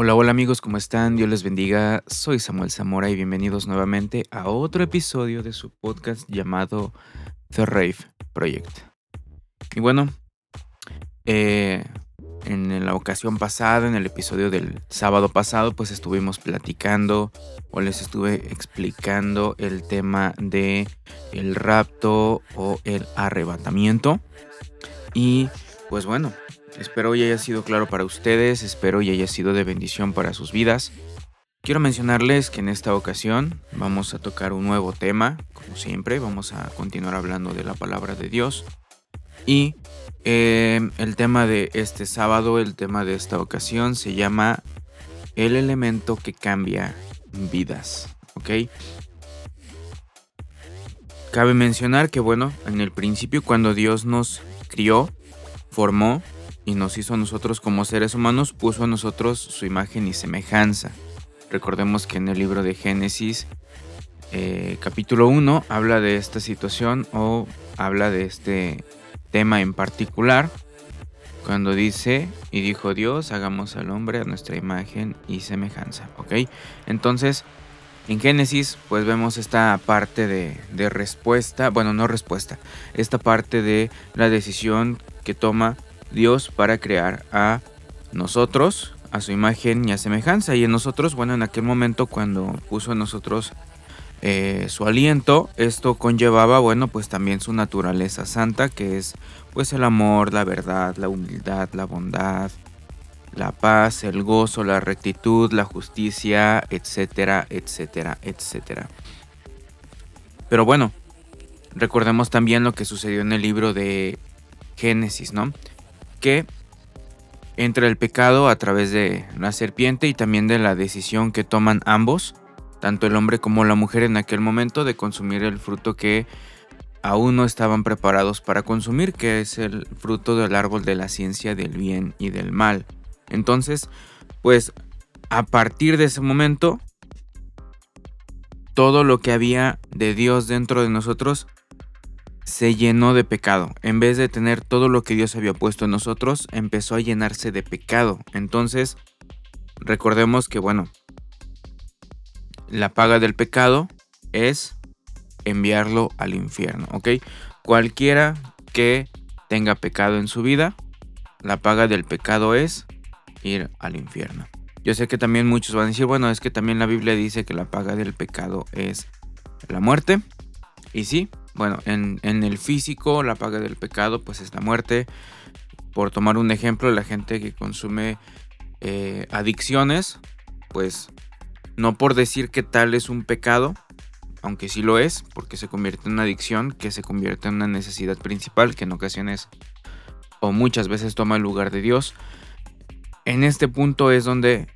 Hola, hola amigos, ¿cómo están? Dios les bendiga. Soy Samuel Zamora y bienvenidos nuevamente a otro episodio de su podcast llamado The Rave Project. Y bueno, eh, en la ocasión pasada, en el episodio del sábado pasado, pues estuvimos platicando o les estuve explicando el tema de el rapto o el arrebatamiento. Y pues bueno, Espero y haya sido claro para ustedes, espero y haya sido de bendición para sus vidas. Quiero mencionarles que en esta ocasión vamos a tocar un nuevo tema, como siempre, vamos a continuar hablando de la palabra de Dios. Y eh, el tema de este sábado, el tema de esta ocasión se llama el elemento que cambia vidas, ¿ok? Cabe mencionar que, bueno, en el principio cuando Dios nos crió, formó, y nos hizo a nosotros como seres humanos, puso a nosotros su imagen y semejanza. Recordemos que en el libro de Génesis, eh, capítulo 1, habla de esta situación o habla de este tema en particular. Cuando dice, y dijo Dios, hagamos al hombre a nuestra imagen y semejanza. ¿Ok? Entonces, en Génesis, pues vemos esta parte de, de respuesta, bueno, no respuesta, esta parte de la decisión que toma Dios para crear a nosotros, a su imagen y a semejanza. Y en nosotros, bueno, en aquel momento cuando puso en nosotros eh, su aliento, esto conllevaba, bueno, pues también su naturaleza santa, que es pues el amor, la verdad, la humildad, la bondad, la paz, el gozo, la rectitud, la justicia, etcétera, etcétera, etcétera. Pero bueno, recordemos también lo que sucedió en el libro de Génesis, ¿no? Que entra el pecado a través de la serpiente y también de la decisión que toman ambos, tanto el hombre como la mujer en aquel momento, de consumir el fruto que aún no estaban preparados para consumir, que es el fruto del árbol de la ciencia del bien y del mal. Entonces, pues a partir de ese momento, todo lo que había de Dios dentro de nosotros se llenó de pecado. En vez de tener todo lo que Dios había puesto en nosotros, empezó a llenarse de pecado. Entonces, recordemos que, bueno, la paga del pecado es enviarlo al infierno, ¿ok? Cualquiera que tenga pecado en su vida, la paga del pecado es ir al infierno. Yo sé que también muchos van a decir, bueno, es que también la Biblia dice que la paga del pecado es la muerte. Y sí, bueno, en, el físico la paga del pecado pues es la muerte. Por tomar un ejemplo, la gente que consume eh, adicciones, pues no por decir que tal es un pecado, aunque sí lo es, porque se convierte en una adicción, que se convierte en una necesidad principal, que en ocasiones o muchas veces toma el lugar de Dios. En este punto es donde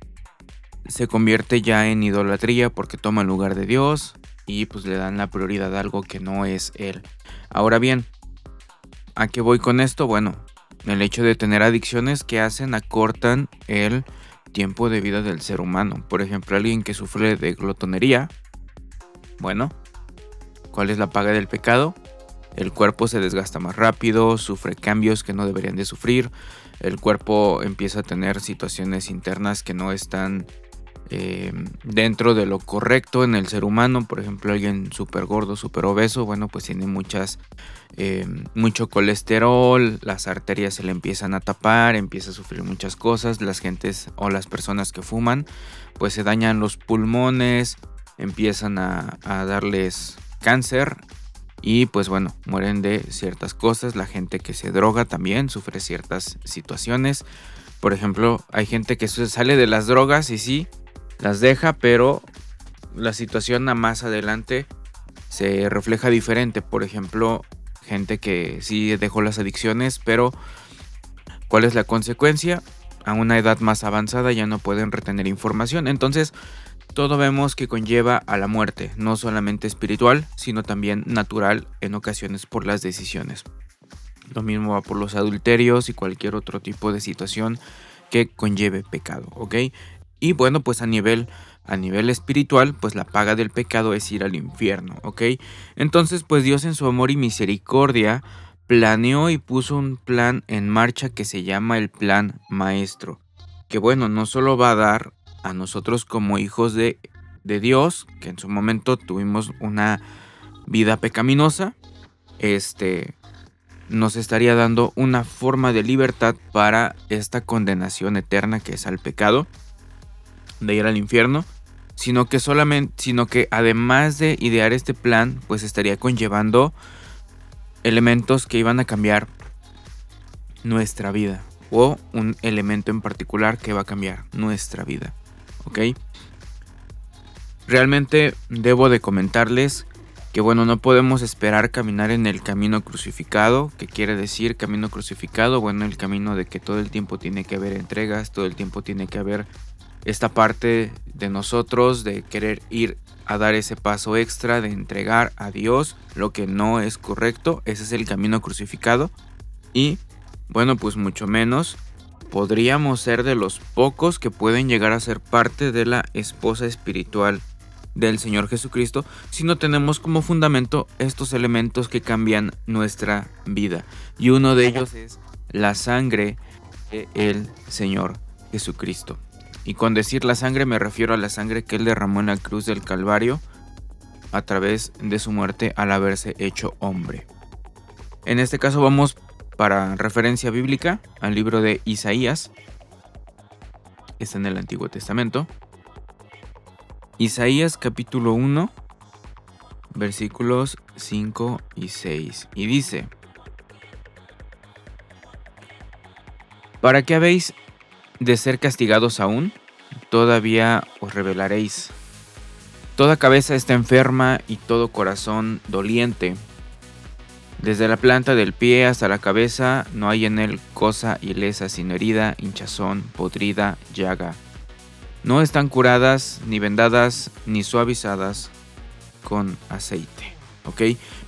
se convierte ya en idolatría porque toma el lugar de Dios, y pues le dan la prioridad a algo que no es él. Ahora bien, ¿a qué voy con esto? Bueno, el hecho de tener adicciones que hacen acortan el tiempo de vida del ser humano. Por ejemplo, alguien que sufre de glotonería. Bueno, ¿cuál es la paga del pecado? El cuerpo se desgasta más rápido, sufre cambios que no deberían de sufrir, el cuerpo empieza a tener situaciones internas que no están Em, dentro de lo correcto en el ser humano. Por ejemplo, alguien súper gordo, súper obeso, bueno, pues tiene muchas, em, mucho colesterol, las arterias se le empiezan a tapar, empieza a sufrir muchas cosas. Las gentes o las personas que fuman, pues se dañan los pulmones, empiezan a darles cáncer y pues bueno, mueren de ciertas cosas. La gente que se droga también sufre ciertas situaciones. Por ejemplo, hay gente que sale de las drogas y sí, las deja, pero la situación a más adelante se refleja diferente. Por ejemplo, gente que sí dejó las adicciones, pero ¿cuál es la consecuencia? A una edad más avanzada ya no pueden retener información. Entonces, todo vemos que conlleva a la muerte, no solamente espiritual, sino también natural en ocasiones por las decisiones. Lo mismo va por los adulterios y cualquier otro tipo de situación que conlleve pecado, ¿ok? Y bueno, pues a nivel, a nivel espiritual, pues la paga del pecado es ir al infierno, ¿ok? Entonces, pues Dios en su amor y misericordia planeó y puso un plan en marcha que se llama el plan maestro. que bueno, no solo va a dar a nosotros como hijos de, de Dios, que en su momento tuvimos una vida pecaminosa, este, nos estaría dando una forma de libertad para esta condenación eterna que es al pecado, de ir al infierno, sino que solamente, sino que además de idear este plan, pues estaría conllevando elementos que iban a cambiar nuestra vida o un elemento en particular que va a cambiar nuestra vida, ¿ok? Realmente debo de comentarles que bueno, no podemos esperar caminar en el camino crucificado, que quiere decir camino crucificado, bueno, el camino de que todo el tiempo tiene que haber entregas, todo el tiempo tiene que haber esta parte de nosotros de querer ir a dar ese paso extra de entregar a Dios lo que no es correcto, ese es el camino crucificado y bueno, pues mucho menos podríamos ser de los pocos que pueden llegar a ser parte de la esposa espiritual del Señor Jesucristo si no tenemos como fundamento estos elementos que cambian nuestra vida. Y uno de ellos es la sangre del Señor Jesucristo. Y con decir la sangre me refiero a la sangre que Él derramó en la cruz del Calvario a través de su muerte al haberse hecho hombre. En este caso vamos para referencia bíblica al libro de Isaías. Está en el Antiguo Testamento. Isaías capítulo 1, versículos 5 y 6. Y dice, ¿para qué habéis de ser castigados aún? Todavía os revelaréis. Toda cabeza está enferma y todo corazón doliente. Desde la planta del pie hasta la cabeza no hay en él cosa ilesa, sino herida, hinchazón, podrida, llaga no están curadas, ni vendadas, ni suavizadas con aceite.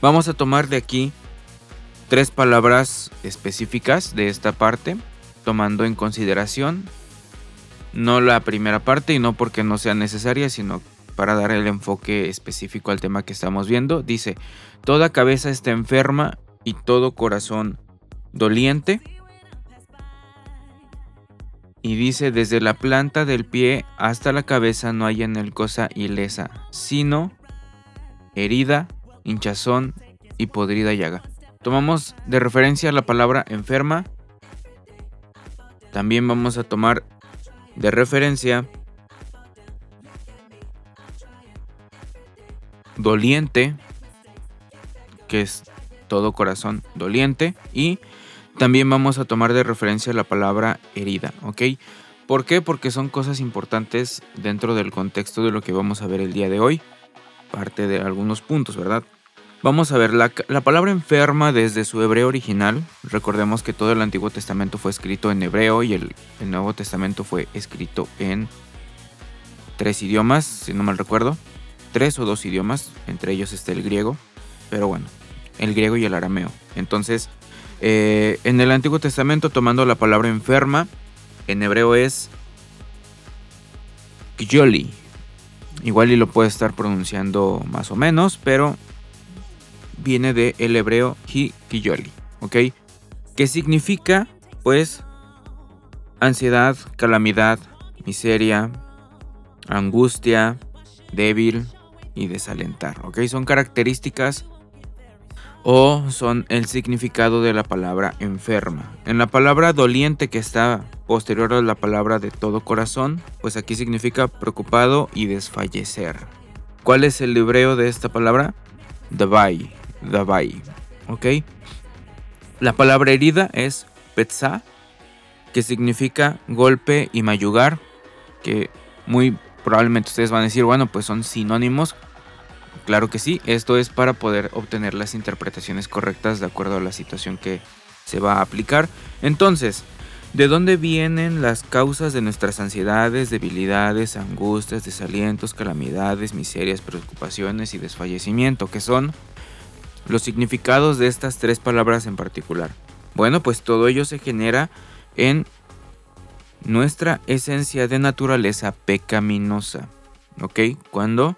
Vamos a tomar de aquí tres palabras específicas de esta parte, tomando en consideración no la primera parte y no porque no sea necesaria, sino para dar el enfoque específico al tema que estamos viendo. Dice, toda cabeza está enferma y todo corazón doliente y dice, desde la planta del pie hasta la cabeza no hay en él cosa ilesa, sino herida, hinchazón y podrida llaga. Tomamos de referencia la palabra enferma. También vamos a tomar de referencia doliente, que es todo corazón doliente, y también vamos a tomar de referencia la palabra herida, ¿ok? ¿Por qué? Porque son cosas importantes dentro del contexto de lo que vamos a ver el día de hoy. Parte de algunos puntos, ¿verdad? Vamos a ver, la, palabra enferma desde su hebreo original, recordemos que todo el Antiguo Testamento fue escrito en hebreo y el, Nuevo Testamento fue escrito en tres idiomas, si no mal recuerdo. Tres o dos idiomas, entre ellos está el griego, pero bueno, el griego y el arameo. Entonces, eh, en el Antiguo Testamento, tomando la palabra enferma, en hebreo es Gyoli. Igual y lo puede estar pronunciando más o menos, pero viene de el hebreo Gyoli, ¿ok? Que significa, pues, ansiedad, calamidad, miseria, angustia, débil y desalentar, ¿ok? Son características o son el significado de la palabra enferma. En la palabra doliente que está posterior a la palabra de todo corazón, pues aquí significa preocupado y desfallecer. ¿Cuál es el hebreo de esta palabra? Dabai, dabai, ¿ok? La palabra herida es petza, que significa golpe y mayugar, que muy probablemente ustedes van a decir, bueno, pues son sinónimos, Claro que sí, esto es para poder obtener las interpretaciones correctas de acuerdo a la situación que se va a aplicar. Entonces, ¿de dónde vienen las causas de nuestras ansiedades, debilidades, angustias, desalientos, calamidades, miserias, preocupaciones y desfallecimiento? Que son los significados de estas tres palabras en particular. Bueno, pues todo ello se genera en nuestra esencia de naturaleza pecaminosa. ¿Ok? Cuando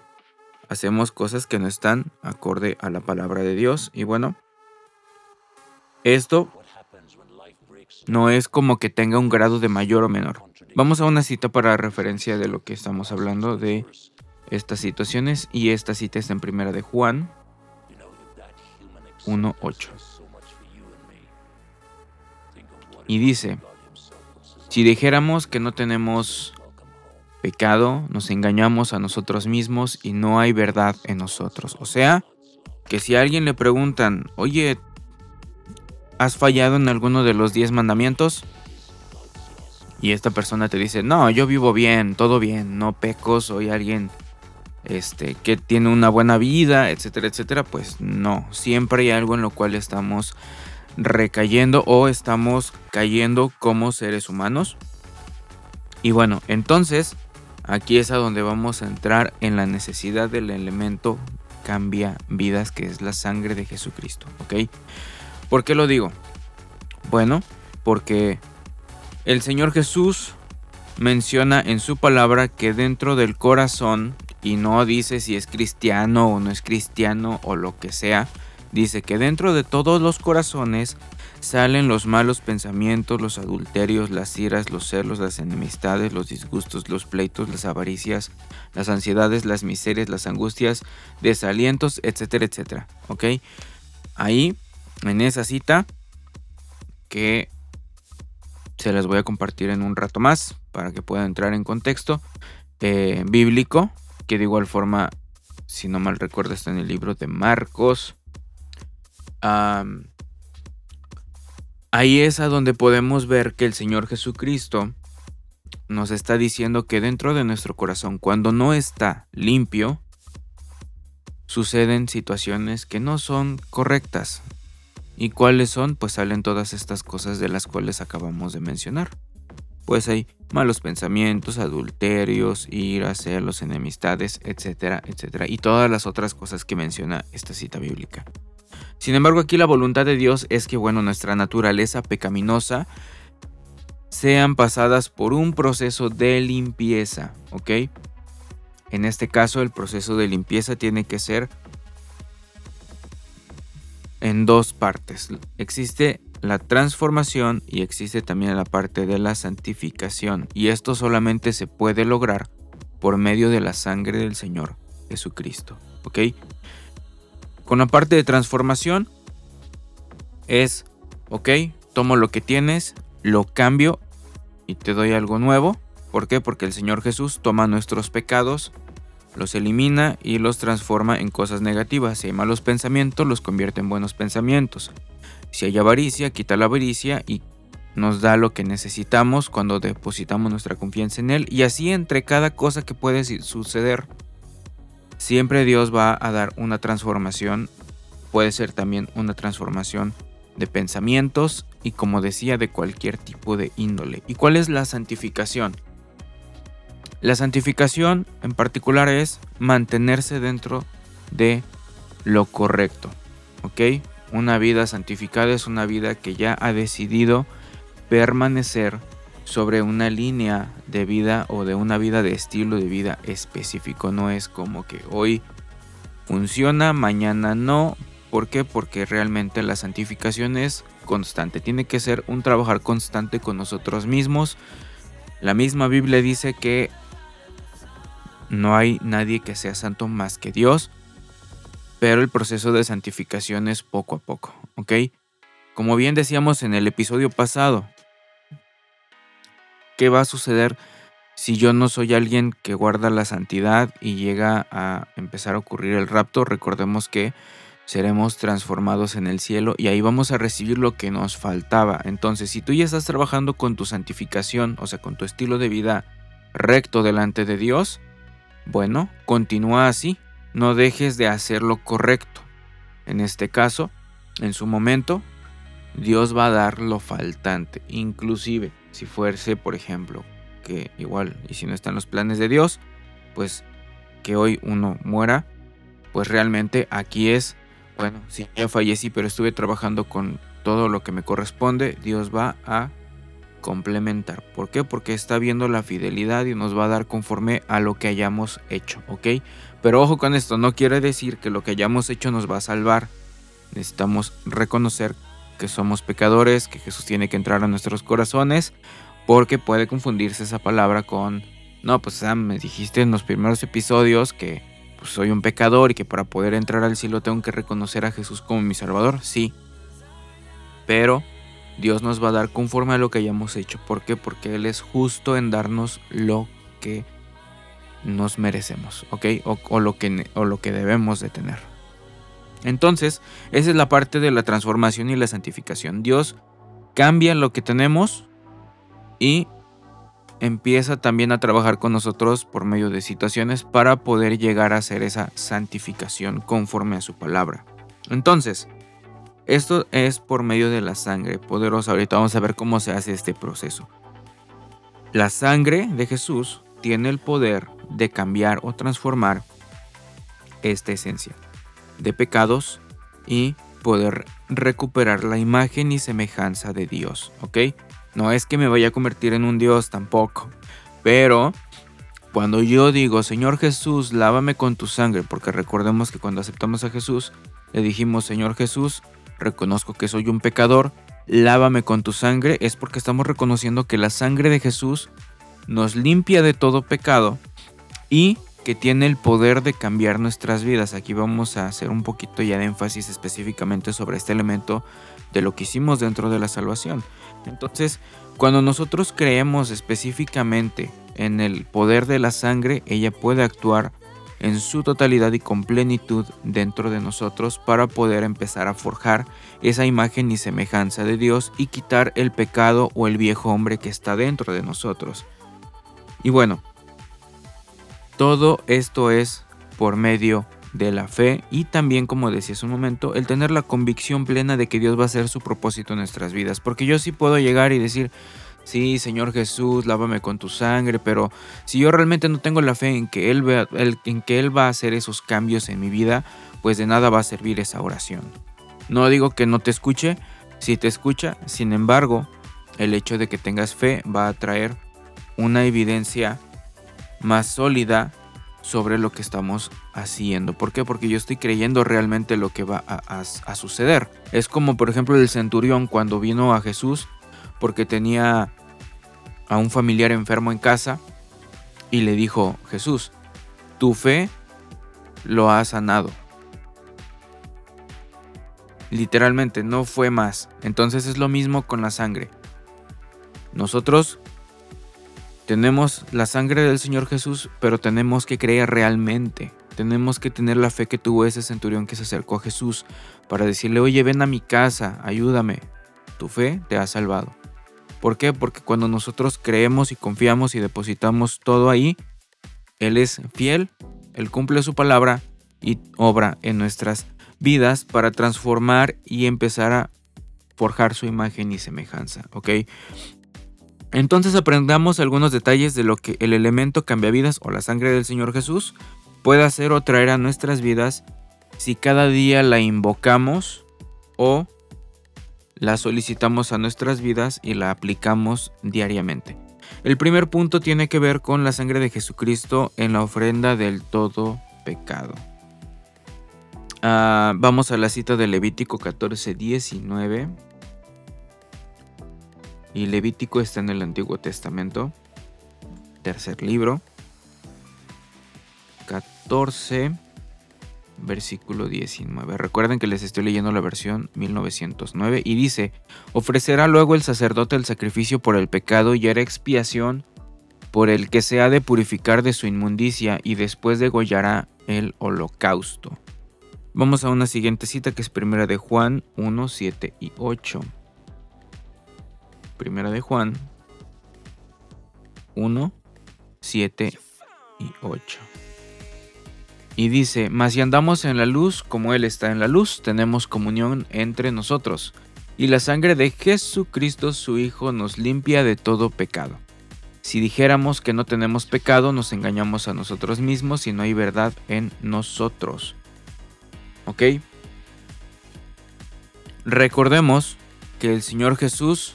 hacemos cosas que no están acorde a la palabra de Dios. Y bueno, esto No es como que tenga un grado de mayor o menor. Vamos a una cita para referencia de lo que estamos hablando de estas situaciones y esta cita está en primera de Juan 1.8. Y dice, si dijéramos que no tenemos pecado, nos engañamos a nosotros mismos y no hay verdad en nosotros. O sea, que si a alguien le preguntan, oye, ¿has fallado en alguno de los 10 mandamientos? Y esta persona te dice, no, yo vivo bien, todo bien, no peco, soy alguien este, que tiene una buena vida, etcétera, etcétera, pues no, siempre hay algo en lo cual estamos recayendo o estamos cayendo como seres humanos. Y bueno, entonces aquí es a donde vamos a entrar en la necesidad del elemento cambia vidas que es la sangre de Jesucristo, ¿ok? ¿Por qué lo digo? Bueno, porque el Señor Jesús menciona en su palabra que dentro del corazón, y no dice si es cristiano o no es cristiano o lo que sea, dice que dentro de todos los corazones salen los malos pensamientos, los adulterios, las iras, los celos, las enemistades, los disgustos, los pleitos, las avaricias, las ansiedades, las miserias, las angustias, desalientos, etcétera, etcétera. ¿Ok? Ahí, en esa cita, que se las voy a compartir en un rato más para que puedan entrar en contexto eh, bíblico, que de igual forma, si no mal recuerdo, está en el libro de Marcos. ahí es a donde podemos ver que el Señor Jesucristo nos está diciendo que dentro de nuestro corazón, cuando no está limpio, suceden situaciones que no son correctas, ¿Y cuáles son? Pues salen todas estas cosas de las cuales acabamos de mencionar. Pues hay malos pensamientos, adulterios, iras, celos, enemistades, etcétera, etcétera. Y todas las otras cosas que menciona esta cita bíblica. Sin embargo, aquí la voluntad de Dios es que, bueno, nuestra naturaleza pecaminosa sean pasadas por un proceso de limpieza, ¿ok? En este caso, el proceso de limpieza tiene que ser en dos partes. Existe la transformación y existe también la parte de la santificación. Y esto solamente se puede lograr por medio de la sangre del Señor Jesucristo. ¿Ok? Con la parte de transformación es, ok, tomo lo que tienes, lo cambio y te doy algo nuevo. ¿Por qué? Porque el Señor Jesús toma nuestros pecados los elimina y los transforma en cosas negativas. Si hay malos pensamientos, los convierte en buenos pensamientos. Si hay avaricia, quita la avaricia y nos da lo que necesitamos cuando depositamos nuestra confianza en Él. Y así entre cada cosa que puede suceder, siempre Dios va a dar una transformación. Puede ser también una transformación de pensamientos y como decía de cualquier tipo de índole. ¿Y cuál es la santificación? La santificación en particular es mantenerse dentro de lo correcto. ¿Ok? Una vida santificada es una vida que ya ha decidido permanecer sobre una línea de vida o de una vida de estilo de vida específico. No es como que hoy funciona, mañana no. ¿Por qué? Porque realmente la santificación es constante. Tiene que ser un trabajar constante con nosotros mismos. La misma Biblia dice que no hay nadie que sea santo más que Dios, pero el proceso de santificación es poco a poco, ¿ok? Como bien decíamos en el episodio pasado, ¿qué va a suceder si yo no soy alguien que guarda la santidad y llega a empezar a ocurrir el rapto? Recordemos que seremos transformados en el cielo y ahí vamos a recibir lo que nos faltaba. Entonces, si tú ya estás trabajando con tu santificación, o sea, con tu estilo de vida recto delante de Dios, bueno, continúa así, no dejes de hacer lo correcto. En este caso, en su momento, Dios va a dar lo faltante, inclusive si fuese, por ejemplo, que igual, y si no están los planes de Dios, pues que hoy uno muera, pues realmente aquí es, bueno, si ya fallecí, pero estuve trabajando con todo lo que me corresponde, Dios va a complementar. ¿Por qué? Porque está viendo la fidelidad y nos va a dar conforme a lo que hayamos hecho, ¿ok? Pero ojo con esto, no quiere decir que lo que hayamos hecho nos va a salvar. Necesitamos reconocer que somos pecadores, que Jesús tiene que entrar a nuestros corazones, porque puede confundirse esa palabra con, no, pues Sam, me dijiste en los primeros episodios que pues, soy un pecador y que para poder entrar al cielo tengo que reconocer a Jesús como mi Salvador, sí. Pero Dios nos va a dar conforme a lo que hayamos hecho. ¿Por qué? Porque Él es justo en darnos lo que nos merecemos, ¿ok? O, lo, que, o lo que debemos de tener. Entonces, esa es la parte de la transformación y la santificación. Dios cambia lo que tenemos y empieza también a trabajar con nosotros por medio de situaciones para poder llegar a hacer esa santificación conforme a su palabra. Entonces, esto es por medio de la sangre poderosa. Ahorita vamos a ver cómo se hace este proceso. La sangre de Jesús tiene el poder de cambiar o transformar esta esencia de pecados y poder recuperar la imagen y semejanza de Dios, ¿ok? No es que me vaya a convertir en un Dios tampoco, pero cuando yo digo, Señor Jesús, lávame con tu sangre, porque recordemos que cuando aceptamos a Jesús, le dijimos, Señor Jesús, reconozco que soy un pecador, lávame con tu sangre, es porque estamos reconociendo que la sangre de Jesús nos limpia de todo pecado y que tiene el poder de cambiar nuestras vidas. Aquí vamos a hacer un poquito ya de énfasis específicamente sobre este elemento de lo que hicimos dentro de la salvación. Entonces, cuando nosotros creemos específicamente en el poder de la sangre, ella puede actuar en su totalidad y con plenitud dentro de nosotros para poder empezar a forjar esa imagen y semejanza de Dios y quitar el pecado o el viejo hombre que está dentro de nosotros. Y bueno, todo esto es por medio de la fe y también, como decía hace un momento, el tener la convicción plena de que Dios va a hacer su propósito en nuestras vidas. Porque yo sí puedo llegar y decir, sí, Señor Jesús, lávame con tu sangre, pero si yo realmente no tengo la fe en que Él, va, en que él va a hacer esos cambios en mi vida, pues de nada va a servir esa oración. No digo que no te escuche, si te escucha, sin embargo, el hecho de que tengas fe va a traer una evidencia más sólida sobre lo que estamos haciendo. ¿Por qué? Porque yo estoy creyendo realmente lo que va a, suceder. Es como por ejemplo el centurión cuando vino a Jesús porque tenía a un familiar enfermo en casa y le dijo, Jesús, tu fe lo ha sanado. Literalmente, no fue más. Entonces es lo mismo con la sangre. Nosotros tenemos la sangre del Señor Jesús, pero tenemos que creer realmente. Tenemos que tener la fe que tuvo ese centurión que se acercó a Jesús para decirle, oye, ven a mi casa, ayúdame. Tu fe te ha salvado. ¿Por qué? Porque cuando nosotros creemos y confiamos y depositamos todo ahí, Él es fiel, Él cumple su palabra y obra en nuestras vidas para transformar y empezar a forjar su imagen y semejanza, ¿ok? Entonces aprendamos algunos detalles de lo que el elemento cambiavidas o la sangre del Señor Jesús puede hacer o traer a nuestras vidas si cada día la invocamos o la solicitamos a nuestras vidas y la aplicamos diariamente. El primer punto tiene que ver con la sangre de Jesucristo en la ofrenda del todo pecado. Ah, vamos a la cita de Levítico 14, 19 y Levítico está en el Antiguo Testamento. Tercer libro. 14, versículo 19. Recuerden que les estoy leyendo la versión 1909 y dice, ofrecerá luego el sacerdote el sacrificio por el pecado y hará expiación por el que se ha de purificar de su inmundicia y después degollará el holocausto. Vamos a una siguiente cita que es primera de Juan 1, 7 y 8. Primera de Juan 1, 7 y 8. Y dice, mas si andamos en la luz como Él está en la luz, tenemos comunión entre nosotros. Y la sangre de Jesucristo su Hijo nos limpia de todo pecado. Si dijéramos que no tenemos pecado, nos engañamos a nosotros mismos y no hay verdad en nosotros. ¿Ok? Recordemos que el Señor Jesús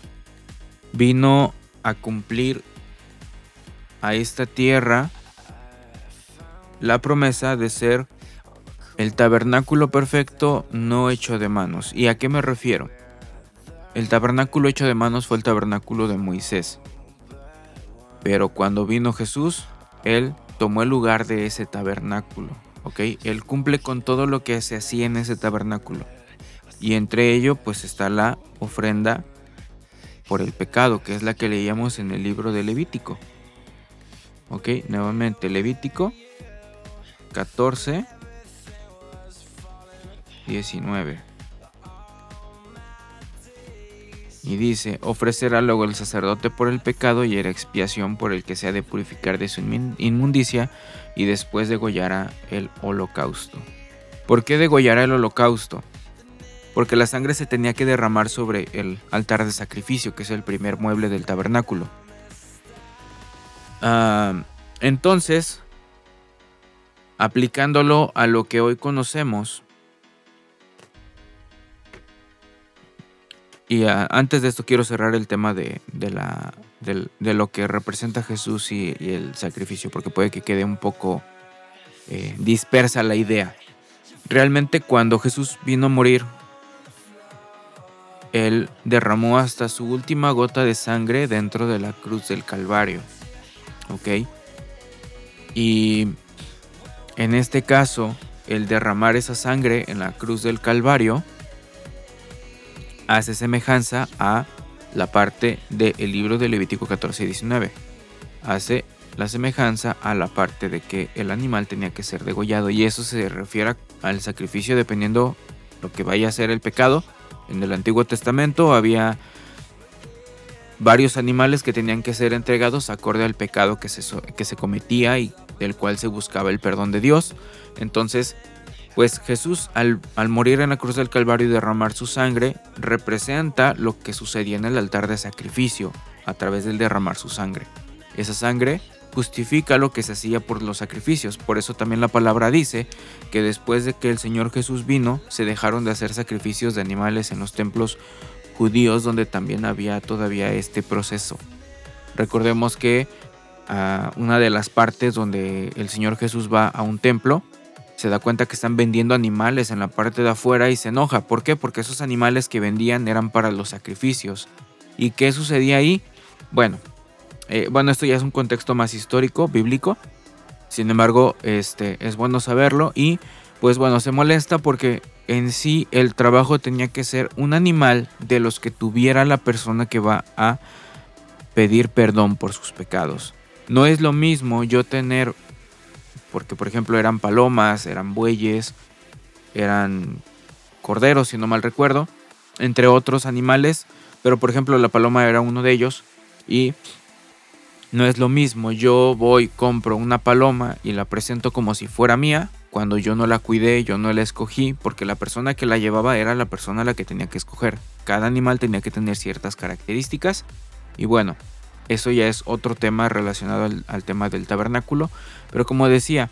vino a cumplir a esta tierra la promesa de ser el tabernáculo perfecto no hecho de manos. ¿Y a qué me refiero? el tabernáculo hecho de manos fue el tabernáculo de Moisés. Pero cuando vino Jesús, Él tomó el lugar de ese tabernáculo. ¿ok? Él cumple con todo lo que se hacía en ese tabernáculo. Y entre ello pues está la ofrenda por el pecado, que es la que leíamos en el libro de Levítico. ¿Ok? Nuevamente Levítico 14, 19. Y dice, ofrecerá luego el sacerdote por el pecado y era expiación por el que se ha de purificar de su inmundicia y después degollará el holocausto. ¿Por qué degollará el holocausto? Porque la sangre se tenía que derramar sobre el altar de sacrificio, que es el primer mueble del tabernáculo. Ah, entonces, aplicándolo a lo que hoy conocemos, Y ah, antes de esto quiero cerrar el tema de, la, de, lo que representa Jesús y, el sacrificio, porque puede que quede un poco eh, dispersa la idea. Realmente cuando Jesús vino a morir, Él derramó hasta su última gota de sangre dentro de la cruz del Calvario. ¿Ok? Y en este caso, el derramar esa sangre en la cruz del Calvario, hace semejanza a la parte del libro de Levítico 14 y 19. Hace la semejanza a la parte de que el animal tenía que ser degollado y eso se refiere al sacrificio dependiendo lo que vaya a ser el pecado. En el Antiguo Testamento había varios animales que tenían que ser entregados acorde al pecado que se, que se cometía y del cual se buscaba el perdón de Dios. Entonces pues Jesús al, morir en la cruz del Calvario y derramar su sangre representa lo que sucedía en el altar de sacrificio a través del derramar su sangre. Esa sangre justifica lo que se hacía por los sacrificios. Por eso también la palabra dice que después de que el Señor Jesús vino, se dejaron de hacer sacrificios de animales en los templos judíos donde también había todavía este proceso. Recordemos que ah, una de las partes donde el Señor Jesús va a un templo se da cuenta que están vendiendo animales en la parte de afuera y se enoja. ¿Por qué? Porque esos animales que vendían eran para los sacrificios. ¿Y qué sucedía ahí? Bueno, eh, bueno, esto ya es un contexto más histórico, bíblico. Sin embargo, este, es bueno saberlo y pues bueno, se molesta porque en sí el trabajo tenía que ser un animal de los que tuviera la persona que va a pedir perdón por sus pecados. No es lo mismo yo tener porque por ejemplo eran palomas, eran bueyes, eran corderos, si no mal recuerdo, entre otros animales, pero por ejemplo la paloma era uno de ellos y no es lo mismo, yo voy, compro una paloma y la presento como si fuera mía, cuando yo no la cuidé, yo no la escogí, porque la persona que la llevaba era la persona a la que tenía que escoger. Cada animal tenía que tener ciertas características y bueno, eso ya es otro tema relacionado al, tema del tabernáculo. Pero como decía,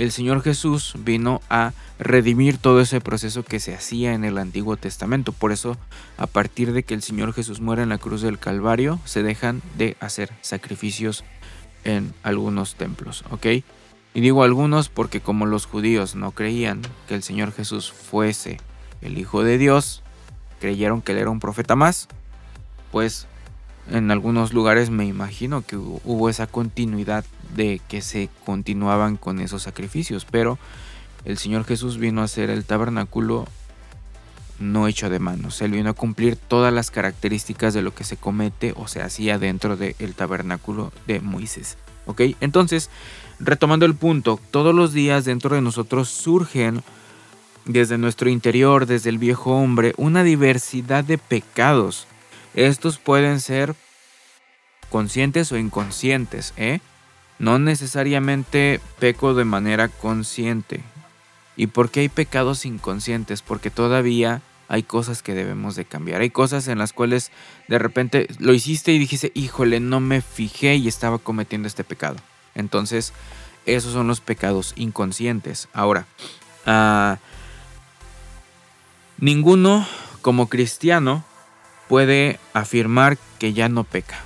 el Señor Jesús vino a redimir todo ese proceso que se hacía en el Antiguo Testamento. Por eso, a partir de que el Señor Jesús muere en la cruz del Calvario, se dejan de hacer sacrificios en algunos templos, ¿ok? Y digo algunos porque como los judíos no creían que el Señor Jesús fuese el Hijo de Dios, creyeron que él era un profeta más, pues en algunos lugares me imagino que hubo esa continuidad de que se continuaban con esos sacrificios, pero el Señor Jesús vino a ser el tabernáculo no hecho de manos. Él vino a cumplir todas las características de lo que se comete o se hacía dentro del tabernáculo de Moisés. ¿Ok? Entonces, retomando el punto, todos los días dentro de nosotros surgen desde nuestro interior, desde el viejo hombre, una diversidad de pecados estos pueden ser conscientes o inconscientes, ¿eh? No necesariamente peco de manera consciente. ¿Y por qué hay pecados inconscientes? Porque todavía hay cosas que debemos de cambiar. Hay cosas en las cuales de repente lo hiciste y dijiste, híjole, no me fijé y estaba cometiendo este pecado. Entonces, esos son los pecados inconscientes. Ahora, ah, ninguno como cristiano puede afirmar que ya no peca.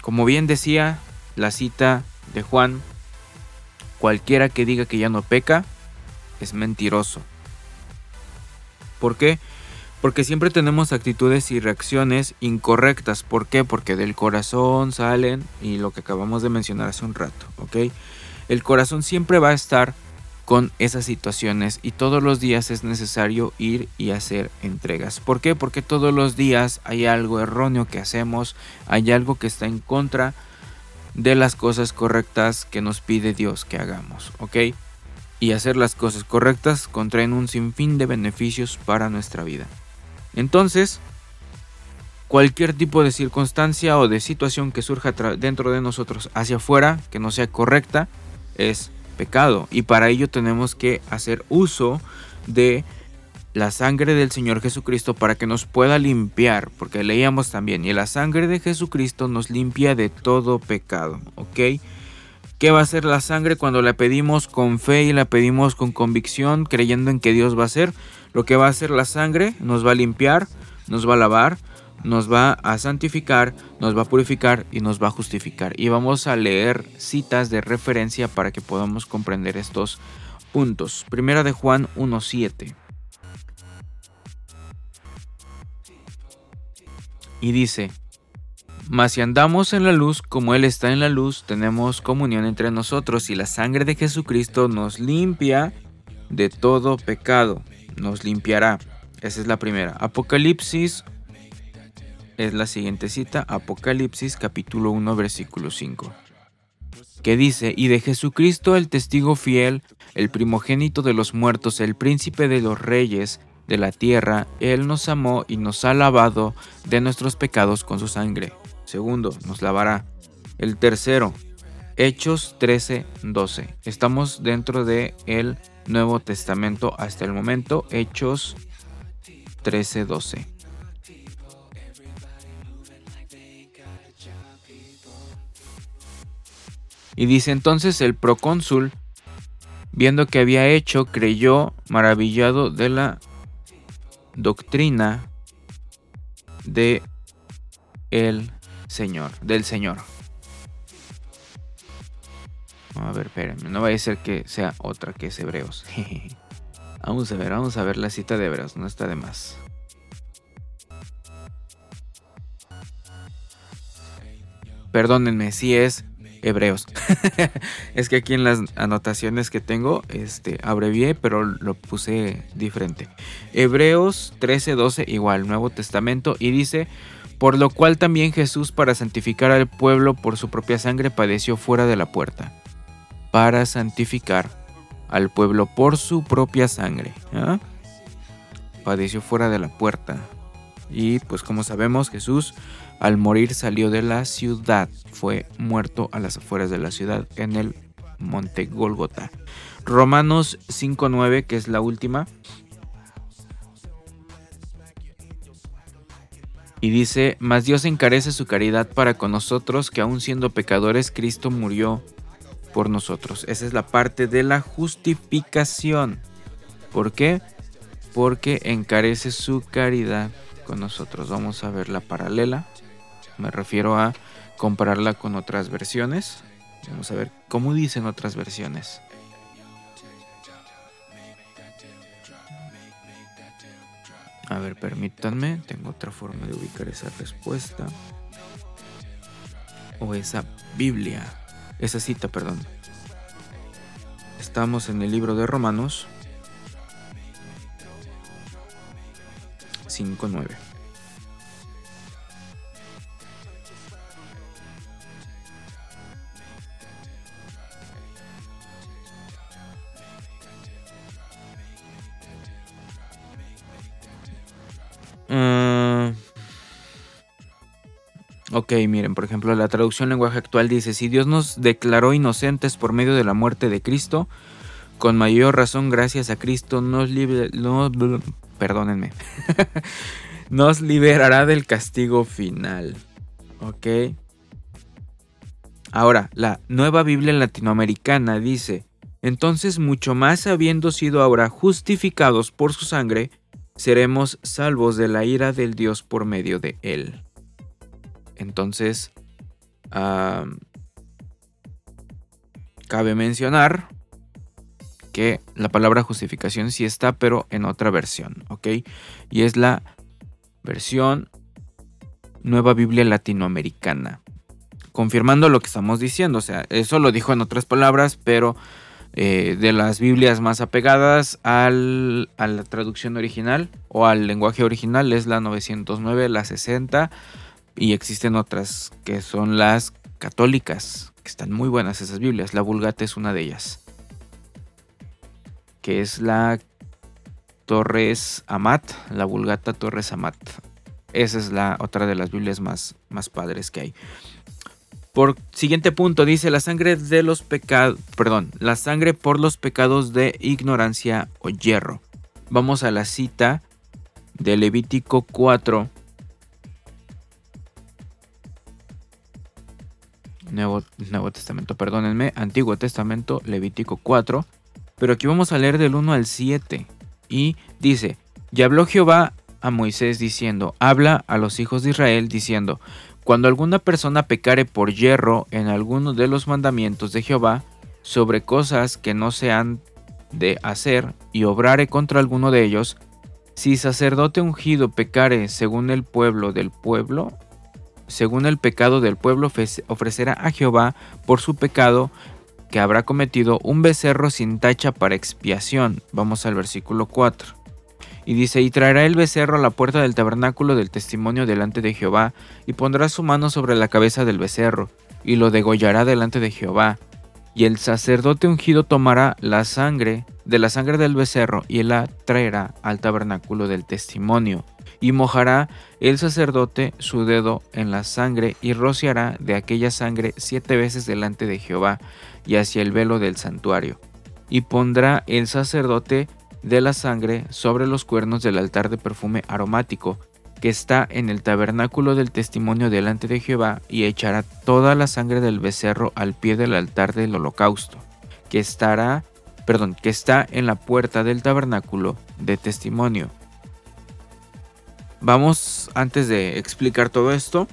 Como bien decía la cita de Juan, cualquiera que diga que ya no peca es mentiroso. ¿Por qué? Porque siempre tenemos actitudes y reacciones incorrectas. ¿Por qué? Porque del corazón salen y lo que acabamos de mencionar hace un rato, ¿ok? El corazón siempre va a estar con esas situaciones y todos los días es necesario ir y hacer entregas. ¿Por qué? Porque todos los días hay algo erróneo que hacemos, hay algo que está en contra de las cosas correctas que nos pide Dios que hagamos, ¿ok? Y hacer las cosas correctas contraen un sinfín de beneficios para nuestra vida. Entonces, cualquier tipo de circunstancia o de situación que surja dentro de nosotros hacia afuera, que no sea correcta, es pecado. Y para ello tenemos que hacer uso de la sangre del Señor Jesucristo para que nos pueda limpiar, porque leíamos también, y la sangre de Jesucristo nos limpia de todo pecado, ¿ok? ¿Qué va a hacer la sangre cuando la pedimos con fe y la pedimos con convicción, creyendo en que Dios va a hacer? Lo que va a hacer la sangre nos va a limpiar, nos va a lavar, nos va a santificar, nos va a purificar y nos va a justificar. Y vamos a leer citas de referencia para que podamos comprender estos puntos. Primera de Juan 1.7. Y dice, mas si andamos en la luz como Él está en la luz, tenemos comunión entre nosotros y la sangre de Jesucristo nos limpia de todo pecado. Nos limpiará. Esa es la primera. Apocalipsis es la siguiente cita, Apocalipsis capítulo 1 versículo 5, que dice, y de Jesucristo el testigo fiel, el primogénito de los muertos, el príncipe de los reyes de la tierra, Él nos amó y nos ha lavado de nuestros pecados con su sangre. Segundo, nos lavará. El tercero, Hechos 13, 12. Estamos dentro de el Nuevo Testamento hasta el momento, Hechos 13, 12. Y dice entonces el procónsul, viendo que había hecho, creyó maravillado de la doctrina de el Señor, del Señor. A ver, espérenme, no vaya a ser que sea otra que es Hebreos. vamos a ver, vamos a ver la cita de Hebreos, no está de más. Perdónenme, si es hebreos. es que aquí en las anotaciones que tengo, este, abrevié, pero lo puse diferente. Hebreos 13:12, igual, Nuevo Testamento, y dice, por lo cual también Jesús para santificar al pueblo por su propia sangre padeció fuera de la puerta. Para santificar al pueblo por su propia sangre. ¿ah? Padeció fuera de la puerta. Y pues como sabemos, Jesús al morir salió de la ciudad, fue muerto a las afueras de la ciudad en el monte Golgota. Romanos 5.9, que es la última. Y dice, mas Dios encarece su caridad para con nosotros, que aun siendo pecadores, Cristo murió por nosotros. Esa es la parte de la justificación. ¿Por qué? Porque encarece su caridad con nosotros. Vamos a ver la paralela. Me refiero a compararla con otras versiones. Vamos a ver cómo dicen otras versiones. A ver, permítanme, tengo otra forma de ubicar esa respuesta. O esa Biblia, esa cita, perdón. Estamos en el libro de Romanos 5.9. Ok, miren, por ejemplo, la traducción lenguaje actual dice, si Dios nos declaró inocentes por medio de la muerte de Cristo, con mayor razón, gracias a Cristo, nos, perdónenme, nos liberará del castigo final. Ok. Ahora, la nueva Biblia latinoamericana dice, entonces mucho más habiendo sido ahora justificados por su sangre, seremos salvos de la ira del Dios por medio de él. Entonces, cabe mencionar que la palabra justificación sí está, pero en otra versión, ¿ok? Y es la versión Nueva Biblia Latinoamericana. Confirmando lo que estamos diciendo, o sea, eso lo dijo en otras palabras, pero eh, de las Biblias más apegadas al, a la traducción original o al lenguaje original es la 909, la 60 y existen otras que son las católicas, que están muy buenas esas Biblias. La Vulgata es una de ellas, que es la Torres Amat, la Vulgata Torres Amat. Esa es la otra de las Biblias más, más padres que hay. Por siguiente punto dice la sangre de los pecados, perdón, la sangre por los pecados de ignorancia o hierro. Vamos a la cita de Levítico 4. Nuevo, Testamento, perdónenme, Antiguo Testamento, Levítico 4. Pero aquí vamos a leer del 1 al 7. Y dice, y habló Jehová a Moisés diciendo, habla a los hijos de Israel diciendo, cuando alguna persona pecare por hierro en alguno de los mandamientos de Jehová, sobre cosas que no se han de hacer, y obrare contra alguno de ellos, si sacerdote ungido pecare según el pueblo del pueblo, según el pecado del pueblo ofrecerá a Jehová por su pecado que habrá cometido un becerro sin tacha para expiación. Vamos al versículo 4. Y dice, y traerá el becerro a la puerta del tabernáculo del testimonio delante de Jehová, y pondrá su mano sobre la cabeza del becerro, y lo degollará delante de Jehová. Y el sacerdote ungido tomará la sangre de la sangre del becerro y la traerá al tabernáculo del testimonio. Y mojará el sacerdote su dedo en la sangre y rociará de aquella sangre siete veces delante de Jehová y hacia el velo del santuario. Y pondrá el sacerdote de la sangre sobre los cuernos del altar de perfume aromático, que está en el tabernáculo del testimonio delante de Jehová, y echará toda la sangre del becerro al pie del altar del holocausto, que estará, perdón, que está en la puerta del tabernáculo de testimonio. Vamos, antes de explicar todo esto,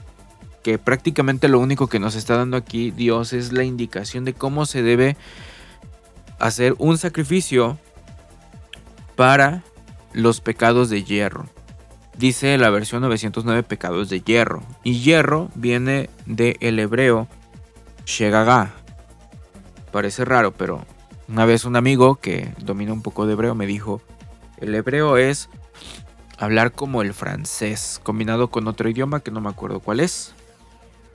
que prácticamente lo único que nos está dando aquí Dios es la indicación de cómo se debe hacer un sacrificio para los pecados de hierro. Dice la versión 909 pecados de hierro. Y hierro viene del el hebreo Shegagá. Parece raro, pero una vez un amigo que domina un poco de hebreo me dijo, el hebreo es hablar como el francés, combinado con otro idioma que no me acuerdo cuál es.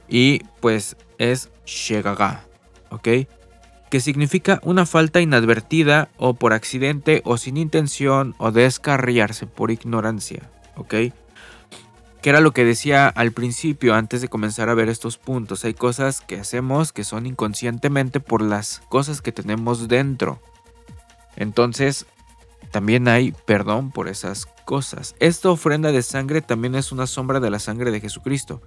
Y pues es Shegagá, ¿ok? que significa una falta inadvertida o por accidente o sin intención o descarriarse por ignorancia, ¿ok? Que era lo que decía al principio antes de comenzar a ver estos puntos. Hay cosas que hacemos que son inconscientemente por las cosas que tenemos dentro. Entonces, también hay perdón por esas cosas. Esta ofrenda de sangre también es una sombra de la sangre de Jesucristo.